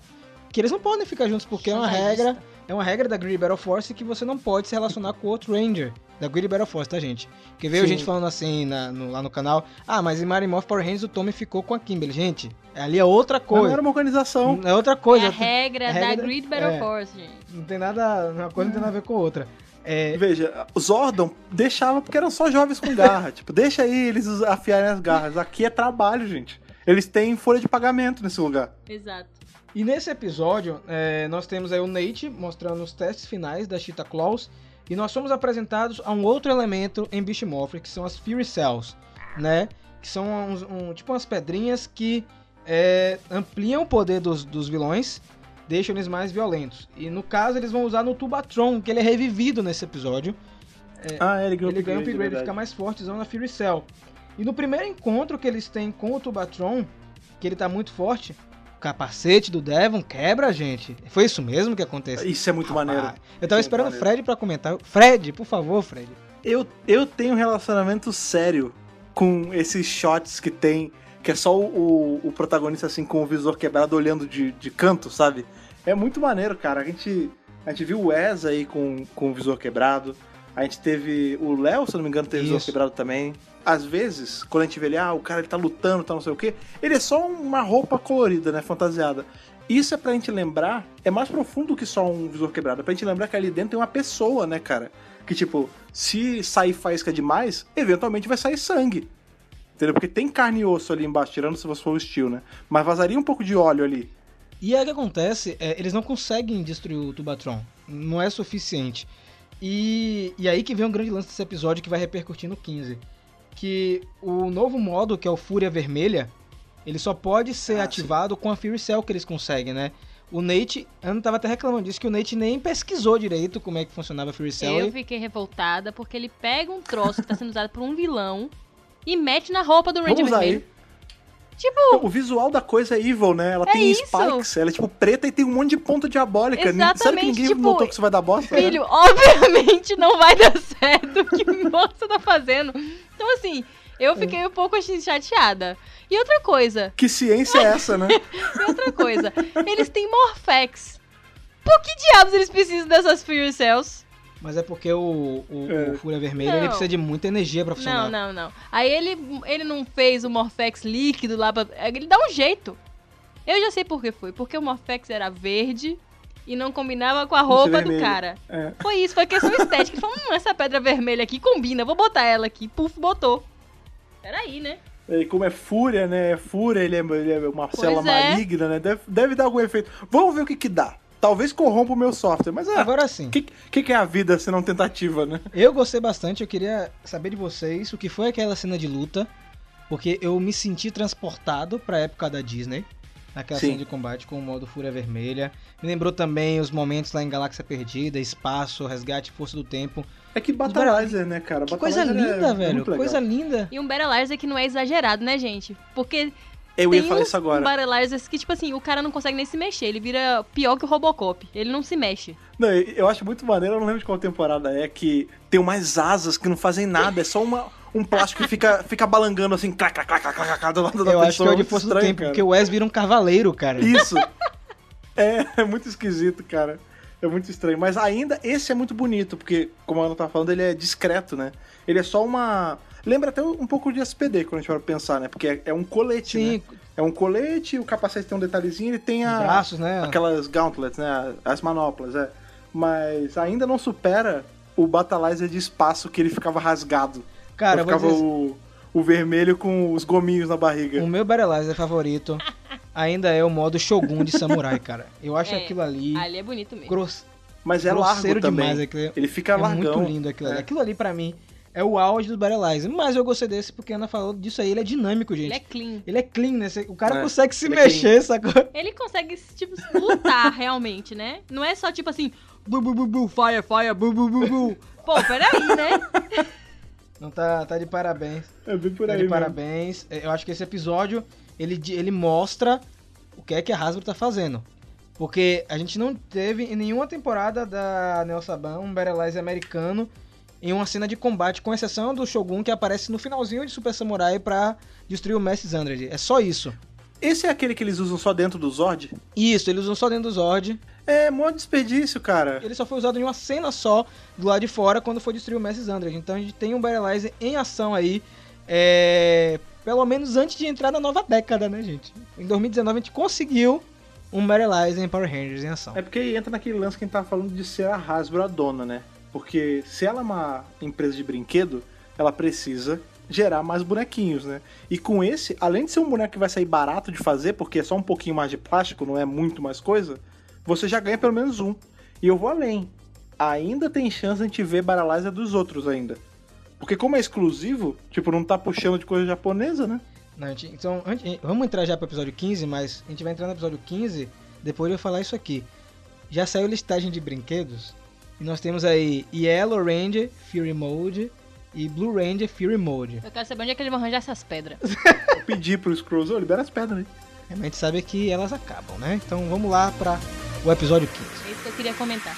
Speaker 1: que eles não podem ficar juntos, porque é uma
Speaker 3: Chantagista.
Speaker 1: regra, é uma regra da Greedy Battle Force que você não pode se relacionar com outro Ranger da Greedy Battle Force, tá, gente? Porque veio
Speaker 2: Sim.
Speaker 1: gente falando assim na- no- lá no canal, ah, mas em Mario Morph Power Rangers o Tommy ficou com a Kimberly. Gente, ali é outra
Speaker 2: Mas não
Speaker 1: coisa.
Speaker 2: era uma organização.
Speaker 1: É outra
Speaker 3: É
Speaker 1: coisa.
Speaker 3: a regra,
Speaker 1: a regra
Speaker 3: da
Speaker 1: da-
Speaker 3: Grid Battle
Speaker 1: é.
Speaker 3: Force, gente.
Speaker 1: Não tem nada, uma coisa não tem nada a ver com a outra. É,
Speaker 2: Veja, o Zordon deixava porque eram só jovens com garra. tipo, deixa aí eles afiarem as garras. Aqui é trabalho, gente. Eles têm folha de pagamento nesse lugar.
Speaker 3: Exato.
Speaker 1: E nesse episódio, é, nós temos aí o Nate mostrando os testes finais da Cheetah Claws. E nós somos apresentados a um outro elemento em Beast Morpher, que são as Fury Cells, né? Que são uns, um, tipo umas pedrinhas que é, ampliam o poder dos, dos vilões, deixam eles mais violentos. E no caso, eles vão usar no Tubatron, que ele é revivido nesse episódio.
Speaker 2: Ah, ele ganhou
Speaker 1: ele ganha um upgrade,
Speaker 2: verdade.
Speaker 1: fica mais fortezão na Fury Cell. E no primeiro encontro que eles têm com o Tubatron, que ele tá muito forte, o capacete do Devon quebra, gente. Foi isso mesmo que aconteceu?
Speaker 2: Isso é muito maneiro.
Speaker 1: Ah, eu tava
Speaker 2: Isso é
Speaker 1: esperando o
Speaker 2: maneiro.
Speaker 1: Fred pra comentar. Fred, por favor, Fred.
Speaker 2: Eu, eu tenho um relacionamento sério com esses shots que tem, que é só o, o, o protagonista assim com o visor quebrado olhando de, de canto, sabe? É muito maneiro, cara. A gente, a gente viu o Wes aí com, com o visor quebrado. A gente teve o Léo, se não me engano, teve o visor quebrado também. Às vezes, quando a gente vê ele, ah, o cara ele tá lutando, tá não sei o quê, ele é só uma roupa colorida, né? Fantasiada. Isso é pra gente lembrar, é mais profundo que só um visor quebrado. É pra gente lembrar que ali dentro tem uma pessoa, né, cara? Que tipo, se sair faísca demais, eventualmente vai sair sangue. Entendeu? Porque tem carne e osso ali embaixo, tirando se você for o steel, né? Mas vazaria um pouco de óleo ali.
Speaker 1: E aí o que acontece, é, eles não conseguem destruir o Tubatron. Não é suficiente. E, e aí que vem um grande lance desse episódio que vai repercutir no 15. Que o novo modo, que é o Fúria Vermelha, ele só pode ser
Speaker 2: Ah,
Speaker 1: ativado com a Fury Cell que eles conseguem, né? O Nate, Ana tava até reclamando disso, que o Nate nem pesquisou direito como é que funcionava a Fury Cell.
Speaker 3: Eu
Speaker 1: e-
Speaker 3: fiquei revoltada porque ele pega um troço que tá sendo usado por um vilão e mete na roupa do Ranger Vermelho. Tipo,
Speaker 2: O visual da coisa é evil, né? Ela tem
Speaker 3: isso.
Speaker 2: spikes, ela é tipo preta e tem um monte de ponta diabólica. Sabe que
Speaker 3: Exatamente,
Speaker 2: ninguém
Speaker 3: tipo,
Speaker 2: notou que isso vai dar bosta? né?
Speaker 3: filho, obviamente não vai dar certo o que o moço tá fazendo. Então, assim, eu fiquei um pouco assim, chateada. E outra coisa,
Speaker 2: Que ciência é essa, né?
Speaker 3: e outra coisa, eles têm Morphex. Por que diabos eles precisam dessas Fury Cells?
Speaker 1: Mas é porque o, o,
Speaker 2: É.
Speaker 1: o Fúria Vermelha
Speaker 3: Não.
Speaker 1: ele precisa de muita energia pra funcionar.
Speaker 3: Não, não, não. Aí ele, ele não fez o Morphex líquido lá pra. Ele dá um jeito. Eu já sei por que foi. Porque o Morphex era verde e não combinava com a roupa do cara.
Speaker 2: É.
Speaker 3: Foi isso, foi questão estética. Ele falou, hum, essa pedra vermelha aqui combina, vou botar ela aqui. Puf, botou. Peraí, né?
Speaker 2: E como é fúria, né? É fúria, ele é, ele é uma
Speaker 3: Pois
Speaker 2: célula
Speaker 3: é.
Speaker 2: maligna, né? Deve, deve dar algum efeito. Vamos ver o que que dá. Talvez corrompa o meu software, mas é.
Speaker 1: Agora sim.
Speaker 2: O que, que, que é a vida se não tentativa, né?
Speaker 1: Eu gostei bastante, eu queria saber de vocês o que foi aquela cena de luta, porque eu me senti transportado pra época da Disney, naquela
Speaker 2: Sim.
Speaker 1: cena de combate com o modo Fúria Vermelha. Me lembrou também os momentos lá em Galáxia Perdida, Espaço, Resgate, Força do Tempo.
Speaker 2: É que Battleizer, né, cara?
Speaker 1: Que coisa linda,
Speaker 2: é
Speaker 1: velho, coisa linda.
Speaker 3: E um Battleizer que não é exagerado, né, gente? Porque
Speaker 2: Eu
Speaker 3: tem
Speaker 2: ia falar isso agora.
Speaker 3: Battleizers que, tipo assim, o cara não consegue nem se mexer. Ele vira pior que o Robocop. Ele não se mexe.
Speaker 2: Não, eu acho muito maneiro, eu não lembro de qual temporada é, que tem umas asas que não fazem nada, é só uma, um plástico que fica, fica balangando assim, clac, clac, clac, clac, clac, do lado da
Speaker 1: Eu
Speaker 2: pessoa.
Speaker 1: acho que é o de
Speaker 2: muito
Speaker 1: Força do
Speaker 2: estranho,
Speaker 1: Tempo,
Speaker 2: cara.
Speaker 1: porque o Wes vira um cavaleiro, cara.
Speaker 2: Isso. é, é muito esquisito, cara. É muito estranho. Mas ainda, esse é muito bonito, porque, como a Ana tá falando, ele é discreto, né? Ele é só uma. Lembra até um pouco de SPD, quando a gente vai pensar, né? Porque é, é um colete, né?
Speaker 1: Sim,
Speaker 2: É um colete, o capacete tem um detalhezinho, ele tem
Speaker 1: os
Speaker 2: a,
Speaker 1: braços, né?
Speaker 2: aquelas gauntlets, né? As manoplas, é. Mas ainda não supera o Battleizer de espaço que ele ficava rasgado.
Speaker 1: Cara,
Speaker 2: ficava
Speaker 1: dizer,
Speaker 2: o, o vermelho com os gominhos na barriga.
Speaker 1: O meu Battleizer favorito ainda é o modo Shogun de Samurai, cara. Eu acho
Speaker 3: É,
Speaker 1: aquilo ali
Speaker 3: Ali é bonito mesmo.
Speaker 1: gross,
Speaker 2: Mas é largo também.
Speaker 1: demais. Aquilo,
Speaker 2: Ele fica
Speaker 1: é
Speaker 2: largão.
Speaker 1: muito lindo aquilo ali.
Speaker 2: É.
Speaker 1: Aquilo ali, pra mim, é o auge do Battleizer. Mas eu gostei desse porque a Ana falou disso aí. Ele é dinâmico, gente.
Speaker 3: Ele é clean.
Speaker 1: Ele é clean, né? O cara
Speaker 2: É,
Speaker 1: consegue se
Speaker 2: é
Speaker 1: mexer, sacou?
Speaker 3: Ele consegue, tipo, lutar realmente, né? Não é só tipo assim, bu, bu, bu, bu, fire, fire, bu, bu, bu, bu. Pô, peraí, né?
Speaker 1: Não tá, tá de parabéns.
Speaker 2: É bem por
Speaker 1: Tá
Speaker 2: aí
Speaker 1: de
Speaker 2: mesmo.
Speaker 1: parabéns. É, Eu acho que esse episódio, ele, ele mostra o que é que a Hasbro tá fazendo. Porque a gente não teve em nenhuma temporada da Neo Saban um Battleizer americano em uma cena de combate, com exceção do Shogun que aparece no finalzinho de Super Samurai pra destruir o Mestre Zandred. É só isso.
Speaker 2: Esse é aquele que eles usam só dentro do Zord?
Speaker 1: Isso, eles usam só dentro do Zord.
Speaker 2: É, mó desperdício, cara.
Speaker 1: Ele só foi usado em uma cena só do lado de fora quando foi destruir o Mestre Zandred. Então a gente tem um Battleizer em ação aí. é, Pelo menos antes de entrar na nova década, né, gente? Em 2019 a gente conseguiu um Battleizer em Power Rangers em ação.
Speaker 2: É porque entra naquele lance que a gente tava falando de ser a Hasbro a dona, né? Porque se ela é uma empresa de brinquedo, ela precisa gerar mais bonequinhos, né? E com esse, além de ser um boneco que vai sair barato de fazer, porque é só um pouquinho mais de plástico, não é muito mais coisa, você já ganha pelo menos um. E eu vou além. Ainda tem chance de a gente ver Baralizer dos outros ainda. Porque como é exclusivo, tipo, não tá puxando de coisa japonesa, né?
Speaker 1: Não, então, antes- vamos entrar já pro episódio 15, mas a gente vai entrar no episódio 15 depois de eu falar isso aqui. Já saiu listagem de brinquedos e nós temos aí Yellow Ranger Fury Mode e Blue Ranger Fury Mode.
Speaker 3: Eu quero saber onde é que eles vão arranjar essas pedras.
Speaker 2: Eu pedi pro Scrolls, ô, libera as pedras aí.
Speaker 1: A gente sabe que elas acabam, né? Então vamos lá para o episódio 15.
Speaker 3: É isso que eu queria comentar.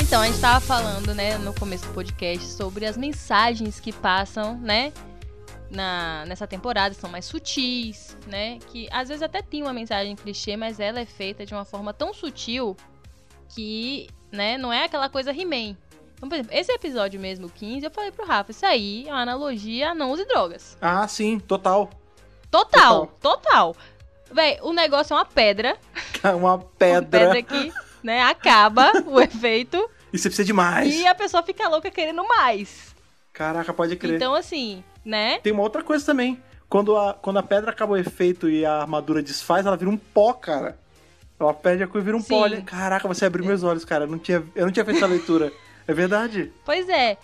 Speaker 3: Então, a gente tava falando, né, no começo do podcast sobre as mensagens que passam, né, na, nessa temporada, são mais sutis, né, que às vezes até tem uma mensagem clichê, mas ela é feita de uma forma tão sutil que, né, não é aquela coisa He-Man. Então, por exemplo, esse episódio mesmo, o 15, eu falei pro Rafa, isso aí é uma analogia a não use drogas.
Speaker 2: Ah, sim, total.
Speaker 3: Total, total. Véi, o negócio é uma pedra.
Speaker 2: Uma
Speaker 3: Uma
Speaker 2: pedra.
Speaker 3: pedra que, né, acaba o efeito
Speaker 2: E você precisa de mais.
Speaker 3: e a pessoa fica louca querendo mais.
Speaker 2: Caraca, pode crer.
Speaker 3: Então, assim, né?
Speaker 2: Tem uma outra coisa também. Quando a, quando a pedra acaba o efeito e a armadura desfaz, ela vira um pó, cara. Ela perde a cor e vira um
Speaker 3: Sim.
Speaker 2: pó. Olha, caraca, você abriu meus olhos, cara. Eu não tinha, eu não tinha feito essa leitura. É verdade.
Speaker 3: Pois é.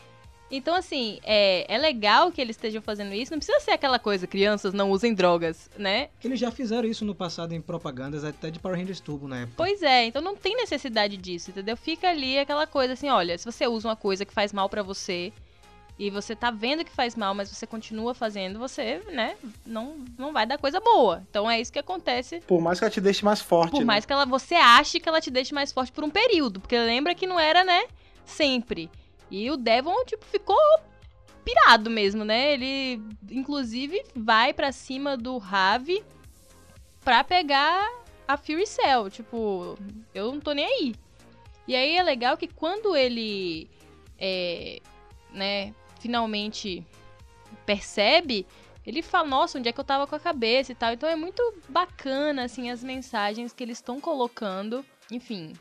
Speaker 3: Então, assim, é, é legal que eles estejam fazendo isso. Não precisa ser aquela coisa, crianças não usem drogas, né?
Speaker 1: Que eles já fizeram isso no passado em propagandas até de Power Rangers Turbo na época.
Speaker 3: Pois é, então não tem necessidade disso, entendeu? Fica ali aquela coisa assim, olha, se você usa uma coisa que faz mal pra você e você tá vendo que faz mal, mas você continua fazendo, você, né, não, não vai dar coisa boa. Então é isso que acontece.
Speaker 2: Por mais que ela te deixe mais forte.
Speaker 3: Por
Speaker 2: né?
Speaker 3: mais que ela, você ache que ela te deixe mais forte por um período, porque lembra que não era, né, sempre. E o Devon, tipo, ficou pirado mesmo, né? Ele, inclusive, vai pra cima do Ravi pra pegar a Fury Cell. Tipo, eu não tô nem aí. E aí é legal que quando ele, é, né, finalmente percebe, ele fala, nossa, onde é que eu tava com a cabeça e tal. Então é muito bacana, assim, as mensagens que eles estão colocando. Enfim,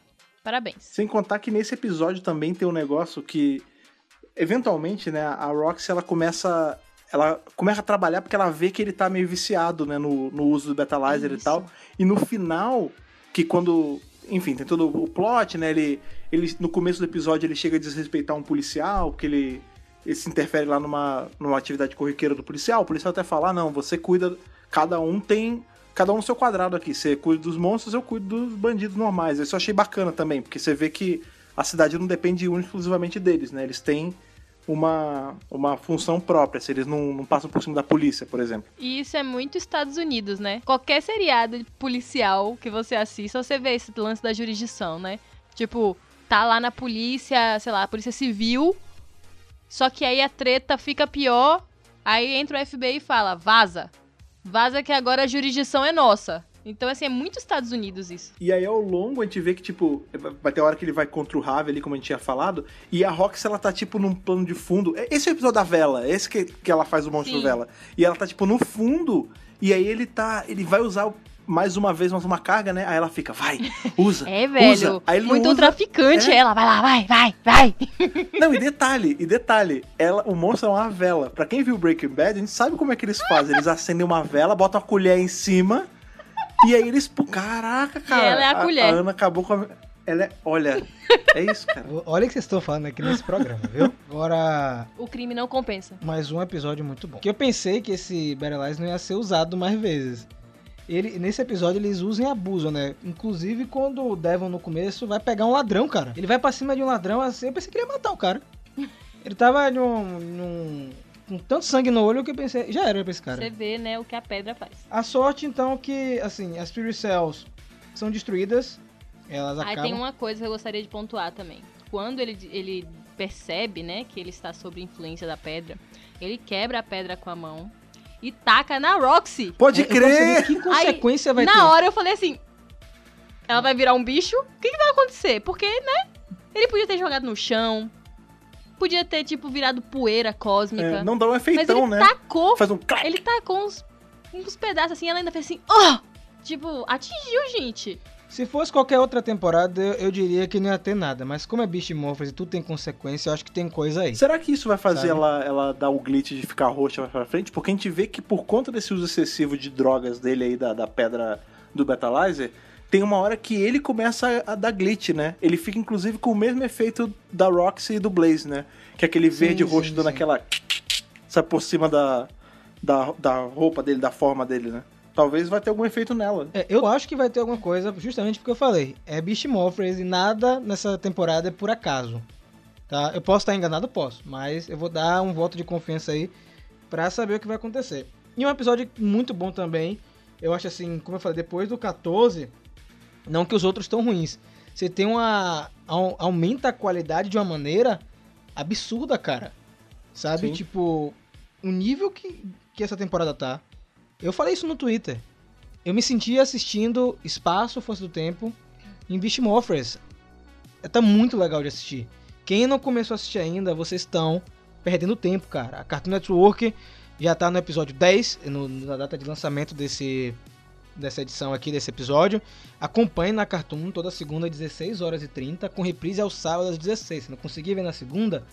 Speaker 3: parabéns.
Speaker 2: Sem contar que nesse episódio também tem um negócio que, eventualmente, né, a Roxy ela começa. Ela começa a trabalhar porque ela vê que ele tá meio viciado, né, no, no uso do Betalizer e tal. E no final, que quando. Enfim, tem todo o plot, né? Ele, ele, no começo do episódio, ele chega a desrespeitar um policial, porque ele, se interfere lá numa, numa atividade corriqueira do policial. O policial até fala: ah, não, você cuida. Cada um tem. Cada um seu quadrado aqui. Você cuida dos monstros, eu cuido dos bandidos normais. Isso eu achei bacana também, porque você vê que a cidade não depende e exclusivamente deles, né? Eles têm uma, uma função própria, se eles não, não passam por cima da polícia, por exemplo.
Speaker 3: E isso é muito Estados Unidos, né? Qualquer seriado policial que você assista, você vê esse lance da jurisdição, né? Tipo, tá lá na polícia, sei lá, a polícia civil, só que aí a treta fica pior, aí entra o FBI e fala, vaza. Vaza que agora a jurisdição é nossa. Então, assim, é muito Estados Unidos isso.
Speaker 2: E aí ao longo a gente vê que, tipo, vai ter hora que ele vai contra o Ravi ali, como a gente tinha falado, e a Rox, ela tá, tipo, num plano de fundo. Esse é o episódio da vela, esse que, que ela faz o monstro
Speaker 3: Sim.
Speaker 2: vela. E ela tá, tipo, no fundo, e aí ele tá. Ele vai usar mais uma vez mais uma carga, né? Aí ela fica, vai, usa.
Speaker 3: É, velho.
Speaker 2: Usa. Aí ele
Speaker 3: muito
Speaker 2: usa.
Speaker 3: traficante
Speaker 2: É.
Speaker 3: ela. Vai lá, vai, vai, vai.
Speaker 2: Não, e detalhe, e detalhe, ela, o monstro é uma vela. Pra quem viu Breaking Bad, a gente sabe como é que eles fazem. Eles acendem uma vela, botam a colher em cima, e aí eles. pô, Caraca, cara.
Speaker 3: ela é a colher.
Speaker 2: A Ana acabou com a. Ela é. Olha, é isso, cara.
Speaker 1: Olha o que vocês estão falando aqui nesse programa, viu? Agora,
Speaker 3: O crime não compensa.
Speaker 1: mais um episódio muito bom. Que eu pensei que esse Battle Lies não ia ser usado mais vezes. Ele, nesse episódio eles usam e abusam, né? Inclusive quando o Devon no começo vai pegar um ladrão, cara. Ele vai pra cima de um ladrão assim, eu pensei que ele ia matar o cara. Ele tava num, num- com tanto sangue no olho que eu pensei, já era pra esse cara.
Speaker 3: Você vê, né, o que a pedra faz.
Speaker 1: A sorte então que, assim, as Spirit Cells são destruídas, elas
Speaker 3: Aí
Speaker 1: acabam...
Speaker 3: tem uma coisa que eu gostaria de pontuar também. Quando ele, ele percebe, né, que ele está sob influência da pedra, ele quebra a pedra com a mão e taca na Roxy.
Speaker 2: Pode
Speaker 1: É,
Speaker 2: crer!
Speaker 1: Que consequência vai
Speaker 3: na
Speaker 1: ter?
Speaker 3: hora eu falei assim, ela vai virar um bicho? O que, que vai acontecer? Porque, né, ele podia ter jogado no chão, podia ter, tipo, virado poeira cósmica.
Speaker 2: É, não dá um
Speaker 3: mas
Speaker 2: efeitão,
Speaker 3: ele
Speaker 2: né?
Speaker 3: tacou
Speaker 2: Faz um clac.
Speaker 3: ele tacou uns, uns pedaços assim, ela ainda fez assim, ó! Tipo, atingiu, gente.
Speaker 1: Se fosse qualquer outra temporada, eu, eu diria que não ia ter nada. Mas como é Beast Morphers e tudo tem consequência, eu acho que tem coisa aí.
Speaker 2: Será que isso vai fazer
Speaker 1: Sabe?
Speaker 2: ela, ela dar o glitch de ficar roxa mais pra frente? Porque a gente vê que por conta desse uso excessivo de drogas dele aí, da, da pedra do Betalizer, tem uma hora que ele começa a, a dar glitch, né? Ele fica inclusive com o mesmo efeito da Roxy e do Blaze, né? Que é aquele verde
Speaker 1: sim,
Speaker 2: roxo dando
Speaker 1: sim.
Speaker 2: aquela. Sabe, por cima da, da, da roupa dele, da forma dele, né? Talvez vai ter algum efeito nela.
Speaker 1: É, eu acho que vai ter alguma coisa, justamente porque eu falei. É Beast Morphers e nada nessa temporada é por acaso. Tá? Eu posso estar enganado? Posso. Mas eu vou dar um voto de confiança aí pra saber o que vai acontecer. E um episódio muito bom também. Eu acho assim, como eu falei, depois do 14, não que os outros estão ruins. Você tem uma. au- aumenta a qualidade de uma maneira absurda, cara. Sabe?
Speaker 2: Sim.
Speaker 1: Tipo, o nível que, que essa temporada tá. Eu falei isso no Twitter. Eu me senti assistindo Espaço, Força do Tempo, em Beast Morphers. Tá muito legal de assistir. Quem não começou a assistir ainda, vocês estão perdendo tempo, cara. A Cartoon Network já tá no episódio 10, no- na data de lançamento desse, dessa edição aqui, desse episódio. Acompanhe na Cartoon toda segunda às 16 horas e 30, com reprise ao sábado às 16. Se não conseguir ver na segunda,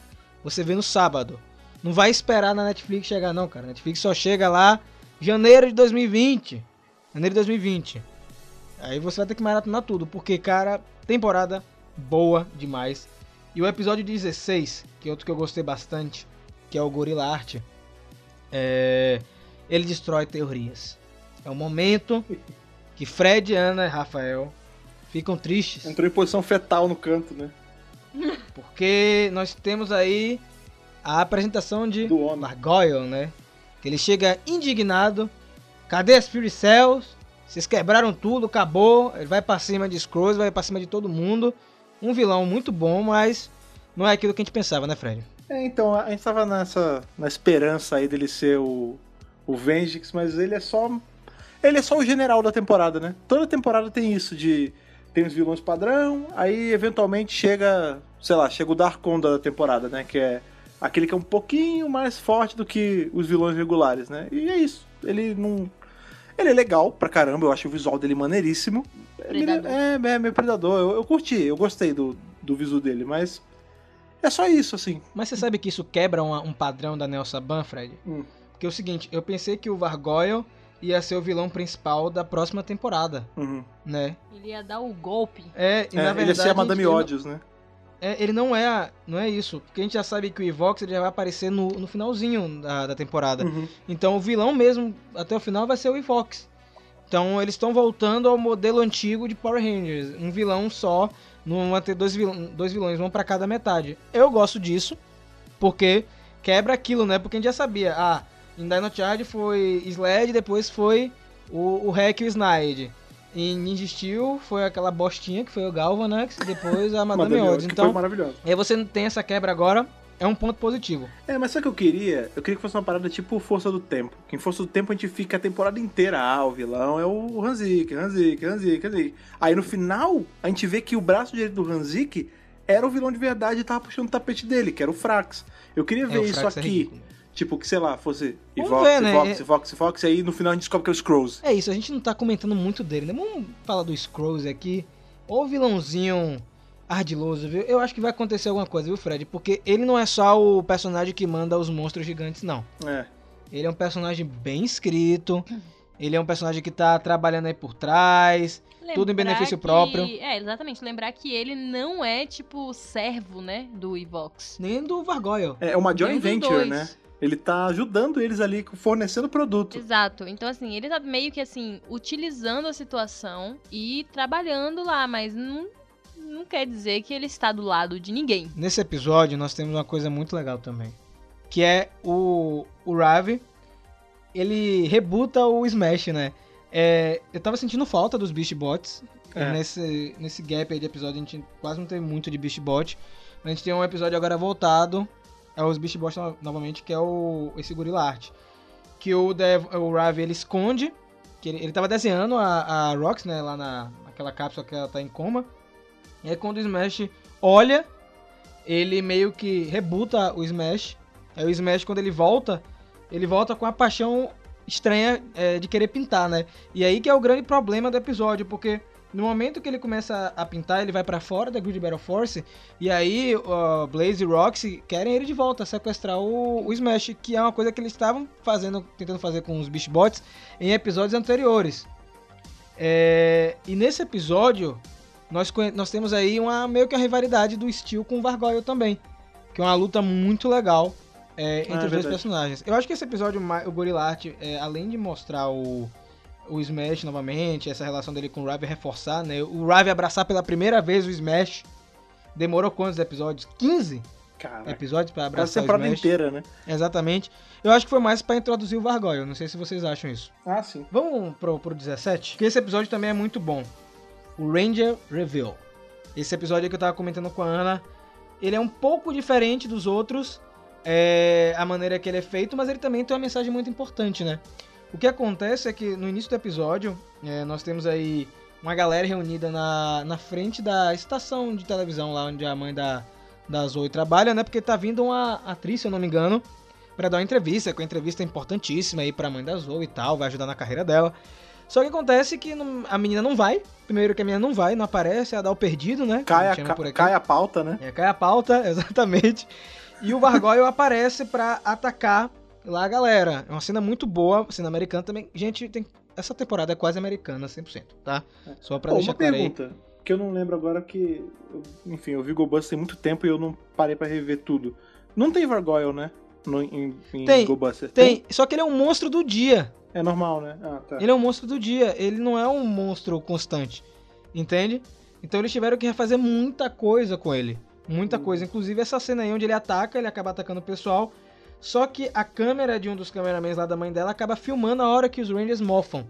Speaker 1: você vê no sábado. Não vai esperar na Netflix chegar não, cara. Netflix só chega lá janeiro de 2020. Janeiro de 2020. Aí você vai ter que maratonar tudo, porque, cara, temporada boa demais. E o episódio 16, que é outro que eu gostei bastante, que é o Gorilla Art, é... ele destrói teorias. É o momento que Fred, Ana e Rafael ficam tristes.
Speaker 2: Entrou em posição fetal no canto, né?
Speaker 1: Porque nós temos aí a apresentação de. Gargoyle, né? Que ele chega indignado. Cadê as Fury Cells? Vocês quebraram tudo, acabou. Ele vai pra cima de Scrooge, vai pra cima de todo mundo. Um vilão muito bom, mas não é aquilo que a gente pensava, né, Fred?
Speaker 2: É, então, a gente tava nessa na esperança aí dele ser o, o Vengix, mas ele é só. Ele é só o general da temporada, né? Toda temporada tem isso de. Tem os vilões padrão, aí eventualmente chega, sei lá, chega o Darkon da temporada, né? Que é aquele que é um pouquinho mais forte do que os vilões regulares, né? E é isso. Ele não. Ele é legal pra caramba, eu acho o visual dele maneiríssimo. Ele
Speaker 3: Predador.
Speaker 2: é, é meio predador. Eu, eu curti, eu gostei do, do visual dele, mas. É só isso, assim.
Speaker 1: Mas você sabe que isso quebra uma- um padrão da Nelson Ban, Fred?
Speaker 2: Hum.
Speaker 1: Porque é o seguinte, eu pensei que o Vargoyle ia ser o vilão principal da próxima temporada,
Speaker 2: Uhum.
Speaker 1: né?
Speaker 3: Ele ia dar o golpe.
Speaker 1: É, e
Speaker 2: É,
Speaker 1: na
Speaker 2: ele ia
Speaker 1: verdade...
Speaker 2: ser a Madame Ódios, né?
Speaker 1: É, ele não é, não é isso. Porque a gente já sabe que o Evox ele já vai aparecer no, no finalzinho da, da temporada.
Speaker 2: Uhum.
Speaker 1: Então o vilão mesmo, até o final, vai ser o Evox. Então eles estão voltando ao modelo antigo de Power Rangers. Um vilão só, não vai ter dois, vilão, dois vilões, um pra cada metade. Eu gosto disso, porque quebra aquilo, né? Porque a gente já sabia. Ah, em Dino Charge foi Sled, depois foi o, o Hack e o Snide. Em Ninja Steel foi aquela bostinha que foi o Galvanax, e depois a Madame,
Speaker 2: foi
Speaker 1: Então,
Speaker 2: maravilhoso.
Speaker 1: aí você não tem essa quebra agora, é um ponto positivo.
Speaker 2: É, mas o que eu queria? Eu queria que fosse uma parada tipo Força do Tempo. Que em Força do Tempo a gente fica a temporada inteira. Ah, o vilão é o Hanzik, Hanzik, Hanzik, Hanzik. Aí no final, a gente vê que o braço direito do Hanzik era o vilão de verdade e tava puxando o tapete dele, que era o Frax. Eu queria
Speaker 1: É,
Speaker 2: ver
Speaker 1: o
Speaker 2: isso
Speaker 1: é
Speaker 2: aqui.
Speaker 1: ridículo.
Speaker 2: Tipo, que sei lá, fosse
Speaker 1: Vamos
Speaker 2: Evox,
Speaker 1: ver, né?
Speaker 2: Evox, Evox, Evox, e aí no final a gente descobre que é o Scrolls.
Speaker 1: É isso, a gente não tá comentando muito dele, né? Vamos falar do Scrolls aqui. O vilãozinho ardiloso, viu? Eu acho que vai acontecer alguma coisa, viu, Fred? Porque ele não é só o personagem que manda os monstros gigantes, não.
Speaker 2: É.
Speaker 1: Ele é um personagem bem escrito. Ele é um personagem que tá trabalhando aí por trás. Tudo em
Speaker 3: Lembrar
Speaker 1: benefício
Speaker 3: que-
Speaker 1: próprio.
Speaker 3: É, exatamente. Lembrar que ele não é, tipo, servo, né? Do Evox.
Speaker 1: Nem do Vargoyle.
Speaker 2: É uma joint venture, né? Ele tá ajudando eles ali, fornecendo produto.
Speaker 3: Exato. Então, assim, ele tá meio que, assim, utilizando a situação e trabalhando lá, mas não, não quer dizer que ele está do lado de ninguém.
Speaker 1: Nesse episódio, nós temos uma coisa muito legal também. Que é o, o Ravi. Ele rebuta o Smash, né? É, eu tava sentindo falta dos Beast Bots.
Speaker 2: É.
Speaker 1: Nesse, nesse gap aí de episódio, a gente quase não teve muito de Beast Bot. A gente tem um episódio agora voltado aos Beast Bots no- novamente, que é o esse Gorilla Art. Que o, Dev, o Ravi ele esconde. Que ele, ele tava desenhando a, a Rox, né? Lá na, naquela cápsula que ela tá em coma. E aí quando o Smash olha, ele meio que rebuta o Smash. Aí o Smash, quando ele volta, ele volta com a paixão estranha é, de querer pintar, né? E aí que é o grande problema do episódio, porque no momento que ele começa a pintar, ele vai pra fora da Grid Battle Force, e aí Blaze e Roxy querem ele de volta, sequestrar o, o Smash, que é uma coisa que eles estavam fazendo, tentando fazer com os Beast Bots em episódios anteriores. É, e nesse episódio, nós, nós temos aí uma meio que uma rivalidade do Steel com o Vargoyle também. Que é uma luta muito legal é, entre
Speaker 2: Ah, é
Speaker 1: os dois personagens. Eu acho que esse episódio, o Gorilla Art, é, além de mostrar o, o Smash novamente, essa relação dele com o Ravi reforçar, né? O Ravi abraçar pela primeira vez o Smash. Demorou quantos episódios? 15
Speaker 2: Cara,
Speaker 1: episódios pra
Speaker 2: quase a
Speaker 1: abraçar o Smash.
Speaker 2: inteira, né?
Speaker 1: Exatamente. Eu acho que foi mais pra introduzir o Vargoyle. Não sei se vocês acham isso.
Speaker 2: Ah, sim.
Speaker 1: Vamos pro, pro 17? Porque esse episódio também é muito bom. O Ranger Reveal. Esse episódio que eu tava comentando com a Ana, ele é um pouco diferente dos outros, é, a maneira que ele é feito, mas ele também tem uma mensagem muito importante, né? O que acontece é que no início do episódio, é, nós temos aí uma galera reunida na, na frente da estação de televisão lá onde a mãe da, da Zoe trabalha, né? Porque tá vindo uma atriz, se eu não me engano, para dar uma entrevista, que é uma entrevista importantíssima aí pra mãe da Zoe e tal, vai ajudar na carreira dela. Só que acontece que não- a menina não vai. Primeiro que a menina não vai, não aparece, ela dá o perdido, né?
Speaker 2: Cai a, ca- cai a pauta, né?
Speaker 1: É, cai a pauta, exatamente. E o Vargoyle aparece pra atacar lá a galera. É uma cena muito boa, cena americana também. Gente, tem... essa temporada é quase americana, 100%, tá? Só pra
Speaker 2: Pô,
Speaker 1: deixar
Speaker 2: uma
Speaker 1: claro aí.
Speaker 2: pergunta, que eu não lembro agora que... Enfim, eu vi GoBusters tem muito tempo e eu não parei pra rever tudo. Não tem Vargoyle, né? No, em, em
Speaker 1: Tem,
Speaker 2: GoBusters.
Speaker 1: Tem, só que ele é um monstro do dia.
Speaker 2: É normal, né? Ah, tá.
Speaker 1: Ele é um monstro do dia, ele não é um monstro constante. Entende? Então eles tiveram que refazer muita coisa com ele. Muita coisa. Inclusive essa cena aí onde ele ataca, ele acaba atacando o pessoal. Só que a câmera de um dos cameramans lá da mãe dela acaba filmando a hora que os Rangers mofam.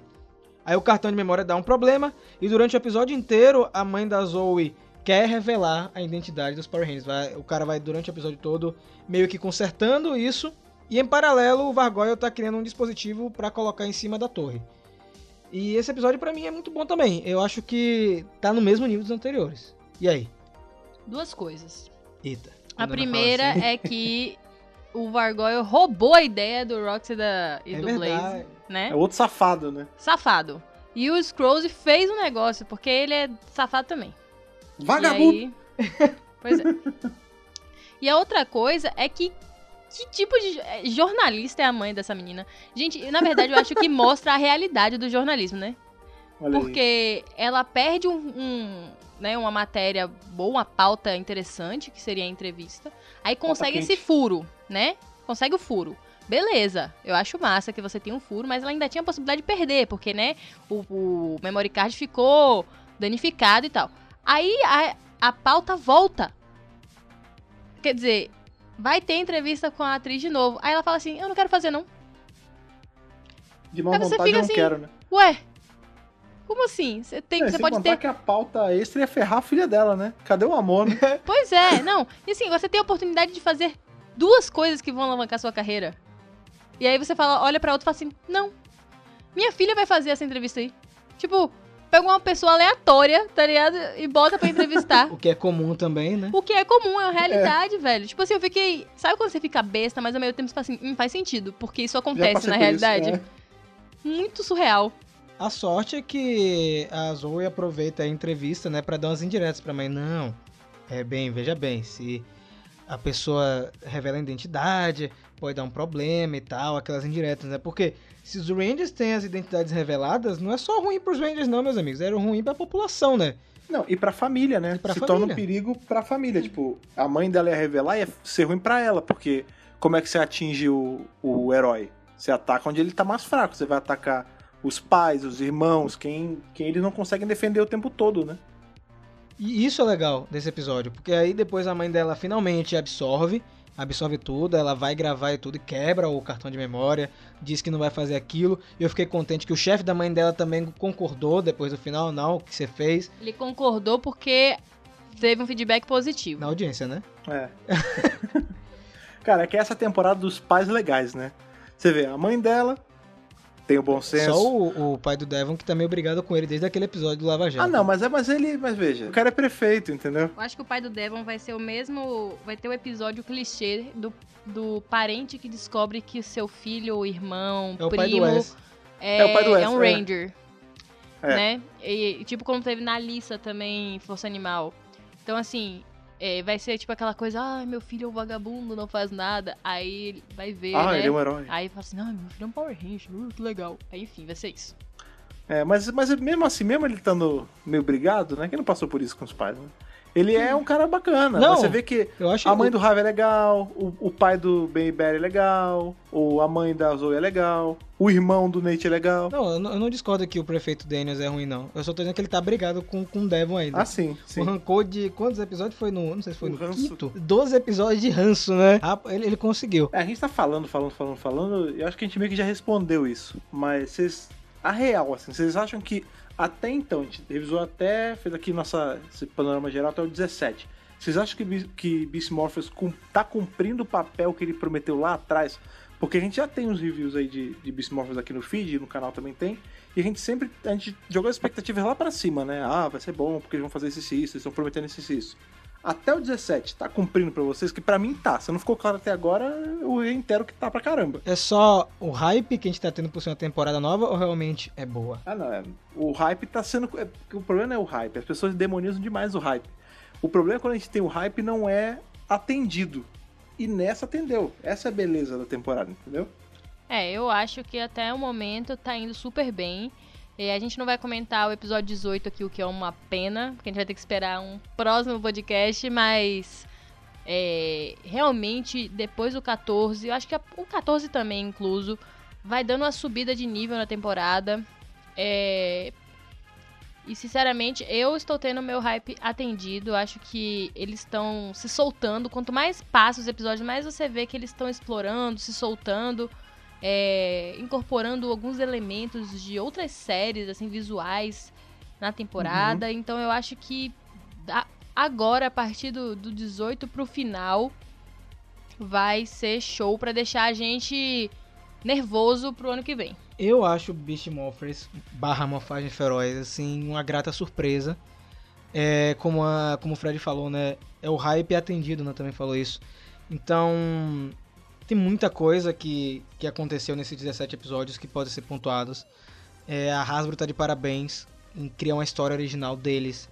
Speaker 1: Aí o cartão de memória dá um problema. E durante o episódio inteiro, a mãe da Zoe quer revelar a identidade dos Power Rangers. Vai- o cara vai, durante o episódio todo, meio que consertando isso. E em paralelo, o Vargoyle tá criando um dispositivo pra colocar em cima da torre. E esse episódio pra mim é muito bom também. Eu acho que tá no mesmo nível dos anteriores. E aí?
Speaker 3: Duas coisas.
Speaker 1: Eita.
Speaker 3: A primeira
Speaker 1: assim-
Speaker 3: é que o Vargoyle roubou a ideia do Roxy e, da, e
Speaker 1: É
Speaker 3: do
Speaker 1: verdade.
Speaker 3: Blaze, né?
Speaker 2: É outro safado, né?
Speaker 3: Safado. E o Scrolls fez um negócio, porque ele é safado também.
Speaker 2: Vagabundo!
Speaker 3: E aí... pois é. E a outra coisa é que que tipo de jornalista é a mãe dessa menina? Gente, na verdade eu acho que mostra a realidade do jornalismo, né?
Speaker 2: Olha aí.
Speaker 3: Porque ela perde um, um, né, uma matéria boa, uma pauta interessante, que seria a entrevista. Aí consegue esse furo, né? Consegue o furo. Beleza, eu acho massa que você tem um furo, mas ela ainda tinha a possibilidade de perder, porque, né, o, o memory card ficou danificado e tal. Aí a, a pauta volta. Quer dizer, vai ter entrevista com a atriz de novo. Aí ela fala assim: Eu não quero fazer, não.
Speaker 2: De má
Speaker 3: Aí
Speaker 2: vontade eu
Speaker 3: fica
Speaker 2: não
Speaker 3: assim,
Speaker 2: quero, né?
Speaker 3: Ué, como assim? Você tem,
Speaker 2: É,
Speaker 3: você pode ter.
Speaker 2: que a pauta extra ia ferrar a filha dela, né? Cadê o amor, né?
Speaker 3: Pois é, não. E assim, você tem a oportunidade de fazer duas coisas que vão alavancar sua carreira. E aí você fala, olha pra outra e fala assim: Não. Minha filha vai fazer essa entrevista aí. Tipo, pega uma pessoa aleatória, tá ligado? E bota pra entrevistar.
Speaker 1: O que é comum também, né?
Speaker 3: O que é comum, é uma realidade, velho. Tipo assim, eu fiquei. Sabe quando você fica besta, mas ao mesmo tempo você fala assim, hum, faz sentido, porque isso acontece na
Speaker 2: por isso,
Speaker 3: realidade.
Speaker 2: é.
Speaker 3: Muito surreal.
Speaker 1: A sorte é que a Zoe aproveita a entrevista, né, pra dar umas indiretas pra mãe. Não, é bem, veja bem, se a pessoa revela a identidade, pode dar um problema e tal, aquelas indiretas, né? Porque se os Rangers têm as identidades reveladas, não é só ruim pros Rangers não, meus amigos, é ruim pra população, né?
Speaker 2: Não, e pra família, né?
Speaker 1: Pra
Speaker 2: Se
Speaker 1: família.
Speaker 2: torna um perigo pra família. Tipo, a mãe dela ia revelar e ia ser ruim pra ela, porque como é que você atinge o, o herói? Você ataca onde ele tá mais fraco. Você vai atacar os pais, os irmãos, quem, quem eles não conseguem defender o tempo todo, né?
Speaker 1: E isso é legal desse episódio, porque aí depois a mãe dela finalmente absorve, absorve tudo, ela vai gravar e tudo e quebra o cartão de memória, diz que não vai fazer aquilo. E eu fiquei contente que o chefe da mãe dela também concordou depois do final, não, o que você fez
Speaker 3: Ele concordou porque teve um feedback positivo.
Speaker 1: na audiência, né?
Speaker 2: É. Cara, é que é essa temporada dos pais legais, né? Você vê, a mãe dela tem o bom senso.
Speaker 1: Só o, o pai do Devon que tá meio brigado com ele desde aquele episódio do Lava Jato.
Speaker 2: Ah, não, mas é, mas ele, mas veja, o cara é prefeito, entendeu?
Speaker 3: Eu acho que o pai do Devon vai ser o mesmo. Vai ter o episódio clichê do, do parente que descobre que seu filho, ou irmão,
Speaker 1: É o pai do
Speaker 3: primo é,
Speaker 2: É o pai do Wes,
Speaker 3: é um
Speaker 2: é.
Speaker 3: Ranger.
Speaker 2: É.
Speaker 3: Né? E, e tipo como teve na Alissa também, Força Animal. Então, assim, é, vai ser tipo aquela coisa, ah, meu filho é um vagabundo, não faz nada. Aí ele vai ver,
Speaker 2: ah,
Speaker 3: né?
Speaker 2: ele é um herói.
Speaker 3: Aí fala assim, não, meu filho é um Power Ranger, uh, que legal. Aí, enfim, vai ser isso.
Speaker 2: É, mas, mas mesmo assim, mesmo ele estando meio brigado, né? Que não passou por isso com os pais, né? Ele é um cara bacana.
Speaker 1: Não,
Speaker 2: Você vê que a mãe
Speaker 1: o-
Speaker 2: do Harvey é legal, o, o pai do Ben Barry é legal, ou a mãe da Zoe é legal, o irmão do Nate é legal.
Speaker 1: Não, eu não, eu não discordo que o prefeito Daniels é ruim, não. Eu só tô dizendo que ele tá brigado com, com o Devon ainda.
Speaker 2: Ah, sim, sim.
Speaker 1: O rancor de. Quantos episódios foi no. Não sei se foi
Speaker 2: O
Speaker 1: no
Speaker 2: ranço.
Speaker 1: quinto? 12 episódios de ranço, né? Ah, ele, ele conseguiu.
Speaker 2: É, a gente tá falando, falando, falando, falando, e eu acho que a gente meio que já respondeu isso. Mas vocês. A real, assim, vocês acham que até então, a gente revisou até, fez aqui nossa, esse panorama geral até o 17. Vocês acham que, que Beast Morphers tá cumprindo o papel que ele prometeu lá atrás? Porque a gente já tem uns reviews aí de, de Beast Morphers aqui no feed, no canal também tem. E a gente sempre, a gente jogou as expectativas lá pra cima, né? Ah, vai ser bom, porque eles vão fazer isso e isso, eles estão prometendo isso e isso. Até o 17, tá cumprindo pra vocês? Que pra mim tá. Se não ficou claro até agora, eu reitero que tá pra caramba.
Speaker 1: É só o hype que a gente tá tendo por ser uma temporada nova ou realmente é boa?
Speaker 2: Ah, não. É, o hype tá sendo. é, o problema não é o hype. As pessoas demonizam demais o hype. O problema é quando a gente tem o hype não é atendido. E nessa atendeu. Essa é a beleza da temporada, entendeu?
Speaker 3: É, eu acho que até o momento tá indo super bem. E a gente não vai comentar o episódio 18 aqui, o que é uma pena, porque a gente vai ter que esperar um próximo podcast, mas é, realmente depois do 14, eu acho que o 14 também incluso, vai dando uma subida de nível na temporada. É, e sinceramente, eu estou tendo meu hype atendido. Acho que eles estão se soltando. Quanto mais passa os episódios, mais você vê que eles estão explorando, se soltando, é, incorporando alguns elementos de outras séries, assim, visuais na temporada. Então eu acho que agora, a partir do, do 18 pro final, vai ser show pra deixar a gente nervoso pro ano que vem.
Speaker 1: Eu acho Beast Morphers barra Morfagem Feroz, assim, uma grata surpresa. É, como, a, como o Fred falou, né? É o hype atendido, né? Também falou isso. Então, tem muita coisa que, que aconteceu nesses 17 episódios que podem ser pontuados. É, a Hasbro tá de parabéns em criar uma história original deles.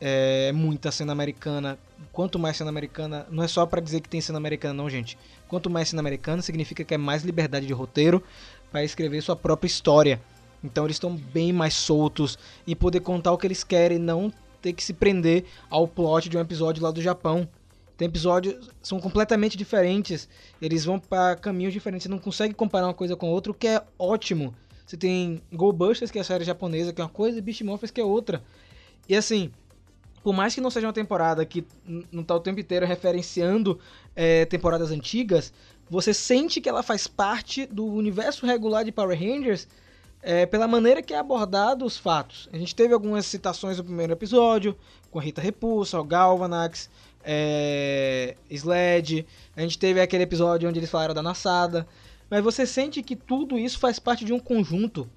Speaker 1: É, muita cena americana. Quanto mais cena americana, não é só pra dizer que tem cena americana, não, gente. Quanto mais cena americana, significa que é mais liberdade de roteiro para escrever sua própria história. Então eles estão bem mais soltos e poder contar o que eles querem, não ter que se prender ao plot de um episódio lá do Japão. Tem episódios são completamente diferentes, eles vão para caminhos diferentes, você não consegue comparar uma coisa com outra, o que é ótimo. Você tem Go Busters, que é a série japonesa, que é uma coisa, e Beast Morphers, que é outra. E assim, por mais que não seja uma temporada que não tá o tempo inteiro referenciando é, temporadas antigas, você sente que ela faz parte do universo regular de Power Rangers é, pela maneira que é abordado os fatos. A gente teve algumas citações no primeiro episódio, com a Rita Repulsa, o Galvanax, é, Sled, a gente teve aquele episódio onde eles falaram da Nassada, mas você sente que tudo isso faz parte de um conjunto.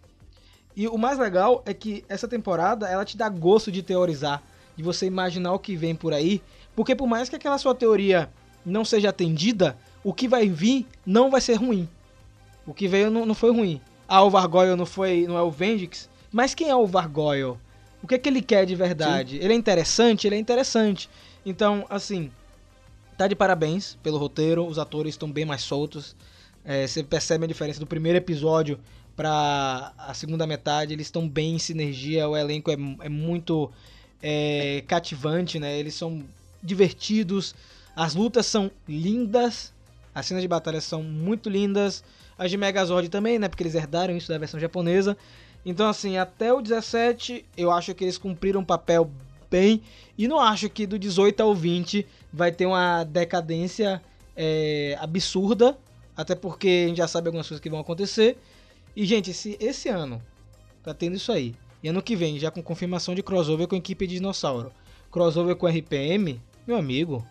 Speaker 1: E o mais legal é que essa temporada ela te dá gosto de teorizar, de você imaginar o que vem por aí, porque por mais que aquela sua teoria não seja atendida, o que vai vir não vai ser ruim. O que veio não, não foi ruim. Ah, o Vargoyle não foi, não é o Vendix, mas quem é o Vargoyle? O que é que ele quer de verdade? Ele é interessante? Ele é interessante. Então, assim, tá de parabéns pelo roteiro, os atores estão bem mais soltos. É, você percebe a diferença do primeiro episódio para a segunda metade, eles estão bem em sinergia, o elenco é, é muito é, cativante, né? Eles são divertidos, as lutas são lindas, as cenas de batalha são muito lindas, as de Megazord também, né? Porque eles herdaram isso da versão japonesa. Então, assim, até o 17, eu acho que eles cumpriram um papel bem. E não acho que do 18 ao 20 vai ter uma decadência é, absurda. Até porque a gente já sabe algumas coisas que vão acontecer. E, gente, se esse ano tá tendo isso aí, e ano que vem já com confirmação de crossover com a equipe de dinossauro, crossover com RPM, meu amigo,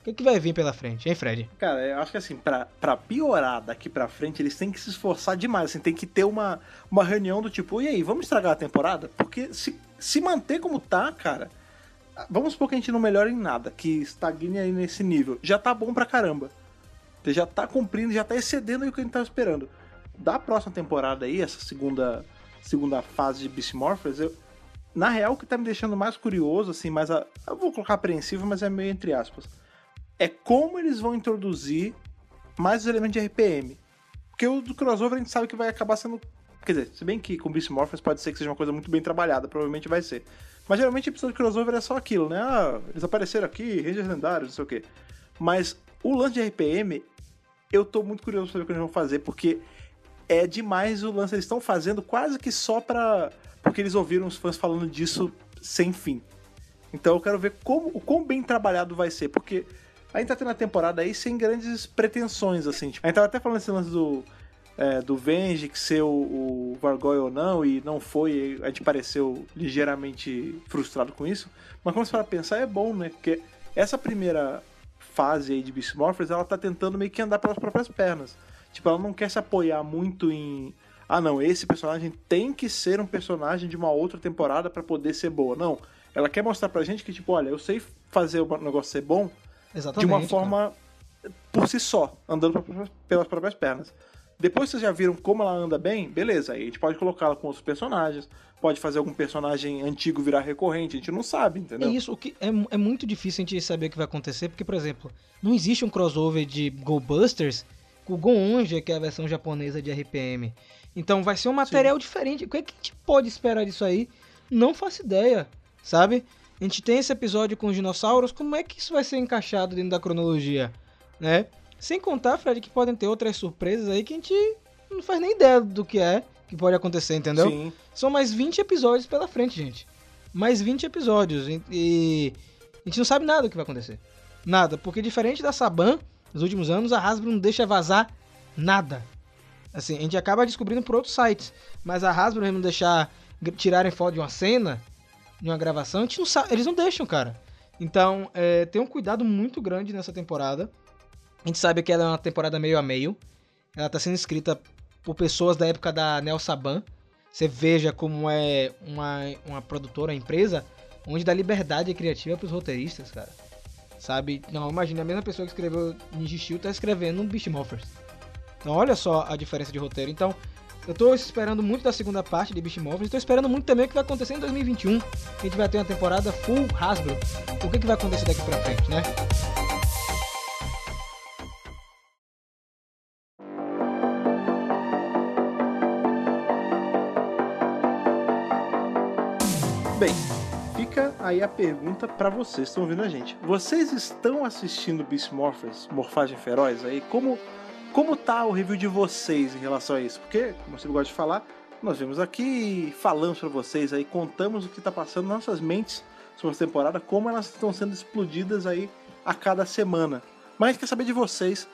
Speaker 1: o que, que vai vir pela frente, hein, Fred?
Speaker 2: Cara, eu acho que assim, pra, pra piorar daqui pra frente, eles têm que se esforçar demais, assim, tem que ter uma, uma reunião do tipo, e aí, vamos estragar a temporada? Porque se, se manter como tá, cara, vamos supor que a gente não melhora em nada, que estagne aí nesse nível, já tá bom pra caramba. Você já tá cumprindo, já tá excedendo o que a gente tava esperando. Da próxima temporada aí, essa segunda, segunda fase de Beast Morphers, eu, na real, o que tá me deixando mais curioso, assim, mais a, eu vou colocar apreensivo, mas é meio entre aspas, é como eles vão introduzir mais os elementos de RPM. Porque o do crossover a gente sabe que vai acabar sendo. Quer dizer, se bem que com Beast Morphers pode ser que seja uma coisa muito bem trabalhada, provavelmente vai ser. Mas geralmente episódio de crossover é só aquilo, né? Ah, eles apareceram aqui, Rangers lendários, não sei o quê. Mas o lance de RPM, eu tô muito curioso pra ver o que eles vão fazer, porque é demais o lance. Eles estão fazendo quase que só pra. Porque eles ouviram os fãs falando disso sem fim. Então eu quero ver como, o quão bem trabalhado vai ser, porque a gente tá tendo a temporada aí sem grandes pretensões, assim. Tipo, a gente tava até falando esse lance do, é, do Venge, que ser o, o Vargoyle ou não, e não foi, a gente pareceu ligeiramente frustrado com isso. Mas quando você para pensar, é bom, né? Porque essa primeira fase aí de Beast Morphers, ela tá tentando meio que andar pelas próprias pernas. Tipo, ela não quer se apoiar muito em. Ah, não, esse personagem tem que ser um personagem de uma outra temporada para poder ser boa. Não. Ela quer mostrar pra gente que, tipo, olha, eu sei fazer o negócio ser bom
Speaker 1: Exatamente.
Speaker 2: de uma
Speaker 1: cara.
Speaker 2: forma por si só, andando pelas próprias pernas. Depois que vocês já viram como ela anda bem, beleza, aí a gente pode colocá-la com outros personagens, pode fazer algum personagem antigo virar recorrente, a gente não sabe,
Speaker 1: É
Speaker 2: entendeu?
Speaker 1: isso, o que é, é muito difícil a gente saber o que vai acontecer, porque, por exemplo, não existe um crossover de Go Busters com o Gonja, que é a versão japonesa de RPM. Então vai ser um material diferente. O que, é que a gente pode esperar disso aí? Não faço ideia, sabe? A gente tem esse episódio com os dinossauros, como é que isso vai ser encaixado dentro da cronologia, né? Sem contar, Fred, que podem ter outras surpresas aí que a gente não faz nem ideia do que é, que pode acontecer, entendeu?
Speaker 2: Sim.
Speaker 1: São mais 20 episódios pela frente, gente. Mais 20 episódios. E, a gente não sabe nada do que vai acontecer. Nada. Porque diferente da Saban, nos últimos anos, a Hasbro não deixa vazar nada. Assim, a gente acaba descobrindo por outros sites. Mas a Hasbro mesmo deixar tirarem foto de uma cena, de uma gravação, a gente não sabe. Eles não deixam, cara. Então, é, tem um cuidado muito grande nessa temporada. A gente sabe que ela é uma temporada meio a meio. Ela tá sendo escrita por pessoas da época da Nel Saban. Você veja como é uma, uma produtora, uma empresa, onde dá liberdade criativa pros roteiristas, cara. Sabe? Não, imagina, a mesma pessoa que escreveu Ninja Steel tá escrevendo um Beast Morphers. Então olha só a diferença de roteiro. Então, eu tô esperando muito da segunda parte de Beast Morphers. Tô esperando muito também o que vai acontecer em 2021. Que a gente vai ter uma temporada full Hasbro. O que, que vai acontecer daqui pra frente, né?
Speaker 2: Bem, fica aí a pergunta pra vocês que estão ouvindo a gente. Vocês estão assistindo Beast Morphers, Morfagem Feroz aí? Como, como tá o review de vocês em relação a isso? Porque, como você gosta de falar, nós vimos aqui, falamos pra vocês aí, contamos o que tá passando nas nossas mentes sobre essa temporada, como elas estão sendo explodidas aí a cada semana. Mas a quer saber de vocês,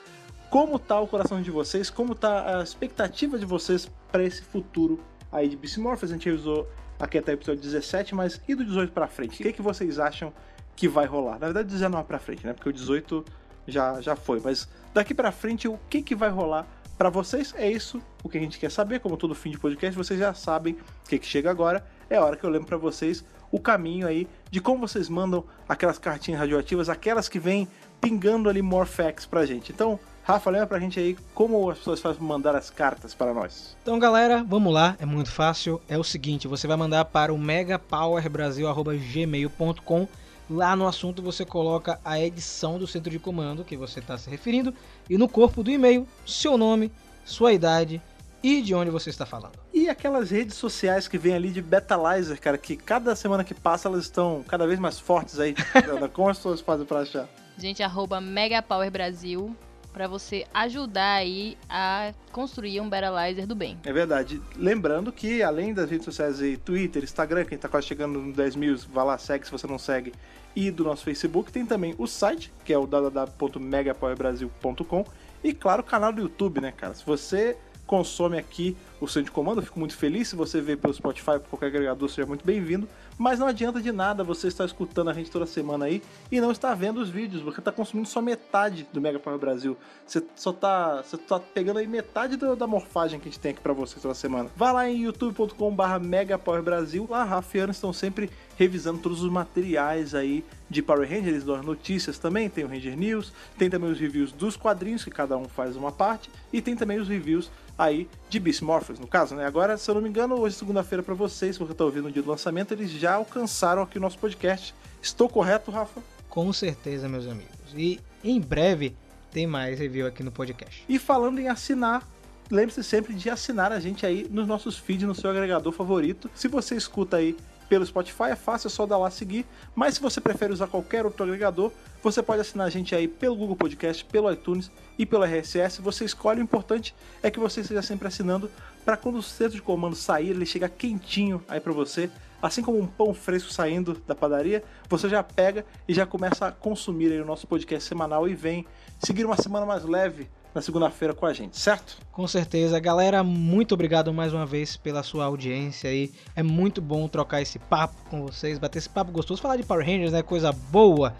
Speaker 2: como tá o coração de vocês, como tá a expectativa de vocês pra esse futuro aí de Beast Morphers. A gente revisou aqui até o episódio 17, mas e do 18 pra frente? O que, que vocês acham que vai rolar? Na verdade, 19 pra frente, né? Porque o 18 já, já foi, mas daqui pra frente, o que, que vai rolar Pra vocês é isso o que a gente quer saber, como todo fim de podcast, vocês já sabem o que, que chega agora. É hora que eu lembro pra vocês o caminho aí de como vocês mandam aquelas cartinhas radioativas, aquelas que vêm pingando ali more facts pra gente. Então, Rafa, lembra pra gente aí como as pessoas fazem mandar as cartas para nós.
Speaker 1: Então, galera, vamos lá, é muito fácil. É o seguinte, você vai mandar para o megapowerbrasil@gmail.com. Lá no assunto você coloca a edição do centro de comando que você está se referindo e no corpo do e-mail seu nome, sua idade e de onde você está falando.
Speaker 2: E aquelas redes sociais que vem ali de Betalizer, cara, que cada semana que passa elas estão cada vez mais fortes aí. Como as pessoas fazem pra achar?
Speaker 3: Gente, arroba Megapower Brasil pra você ajudar aí a construir um Battleizer do bem.
Speaker 2: É verdade. Lembrando que além das redes sociais aí, Twitter, Instagram, quem tá quase chegando no 10 mil, vá lá, segue se você não segue. E do nosso Facebook tem também o site, que é o www.megapowerbrasil.com. E claro, o canal do YouTube, né, cara? Se você consome aqui o centro de comando, eu fico muito feliz. Se você vê pelo Spotify, por qualquer agregador, seja muito bem-vindo. Mas não adianta de nada você estar escutando a gente toda semana aí e não estar vendo os vídeos, porque tá consumindo só metade do Mega Power Brasil. Você só tá, você tá pegando aí metade do- da morfagem que a gente tem aqui pra você toda semana. Vá lá em youtube.com/barra Mega Power Brasil. Lá, Rafa e Ana estão sempre revisando todos os materiais aí de Power Ranger, eles dão as notícias também, tem o Ranger News, tem também os reviews dos quadrinhos, que cada um faz uma parte, e tem também os reviews aí de Beast Morphers, no caso, né? Agora, se eu não me engano, hoje, segunda-feira, pra vocês, porque eu tô ouvindo no dia do lançamento, eles já alcançaram aqui o nosso podcast. Estou correto, Rafa?
Speaker 1: Com certeza, meus amigos. E em breve tem mais review aqui no podcast.
Speaker 2: E falando em assinar, lembre-se sempre de assinar a gente aí nos nossos feeds, no seu agregador favorito. Se você escuta aí pelo Spotify, é fácil, é só dar lá seguir. Mas se você prefere usar qualquer outro agregador, você pode assinar a gente aí pelo Google Podcast, pelo iTunes e pelo RSS. Você escolhe, o importante é que você esteja sempre assinando para quando o centro de comando sair, ele chega quentinho aí para você. Assim como um pão fresco saindo da padaria, você já pega e já começa a consumir aí o nosso podcast semanal e vem seguir uma semana mais leve na segunda-feira com a gente, certo?
Speaker 1: Com certeza, galera, muito obrigado mais uma vez pela sua audiência aí. É muito bom trocar esse papo com vocês, bater esse papo gostoso, falar de Power Rangers, né? Coisa boa.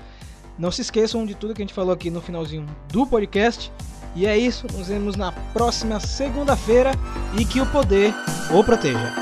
Speaker 1: Não se esqueçam de tudo que a gente falou aqui no finalzinho do podcast. E é isso, nos vemos na próxima segunda-feira e que o poder o proteja.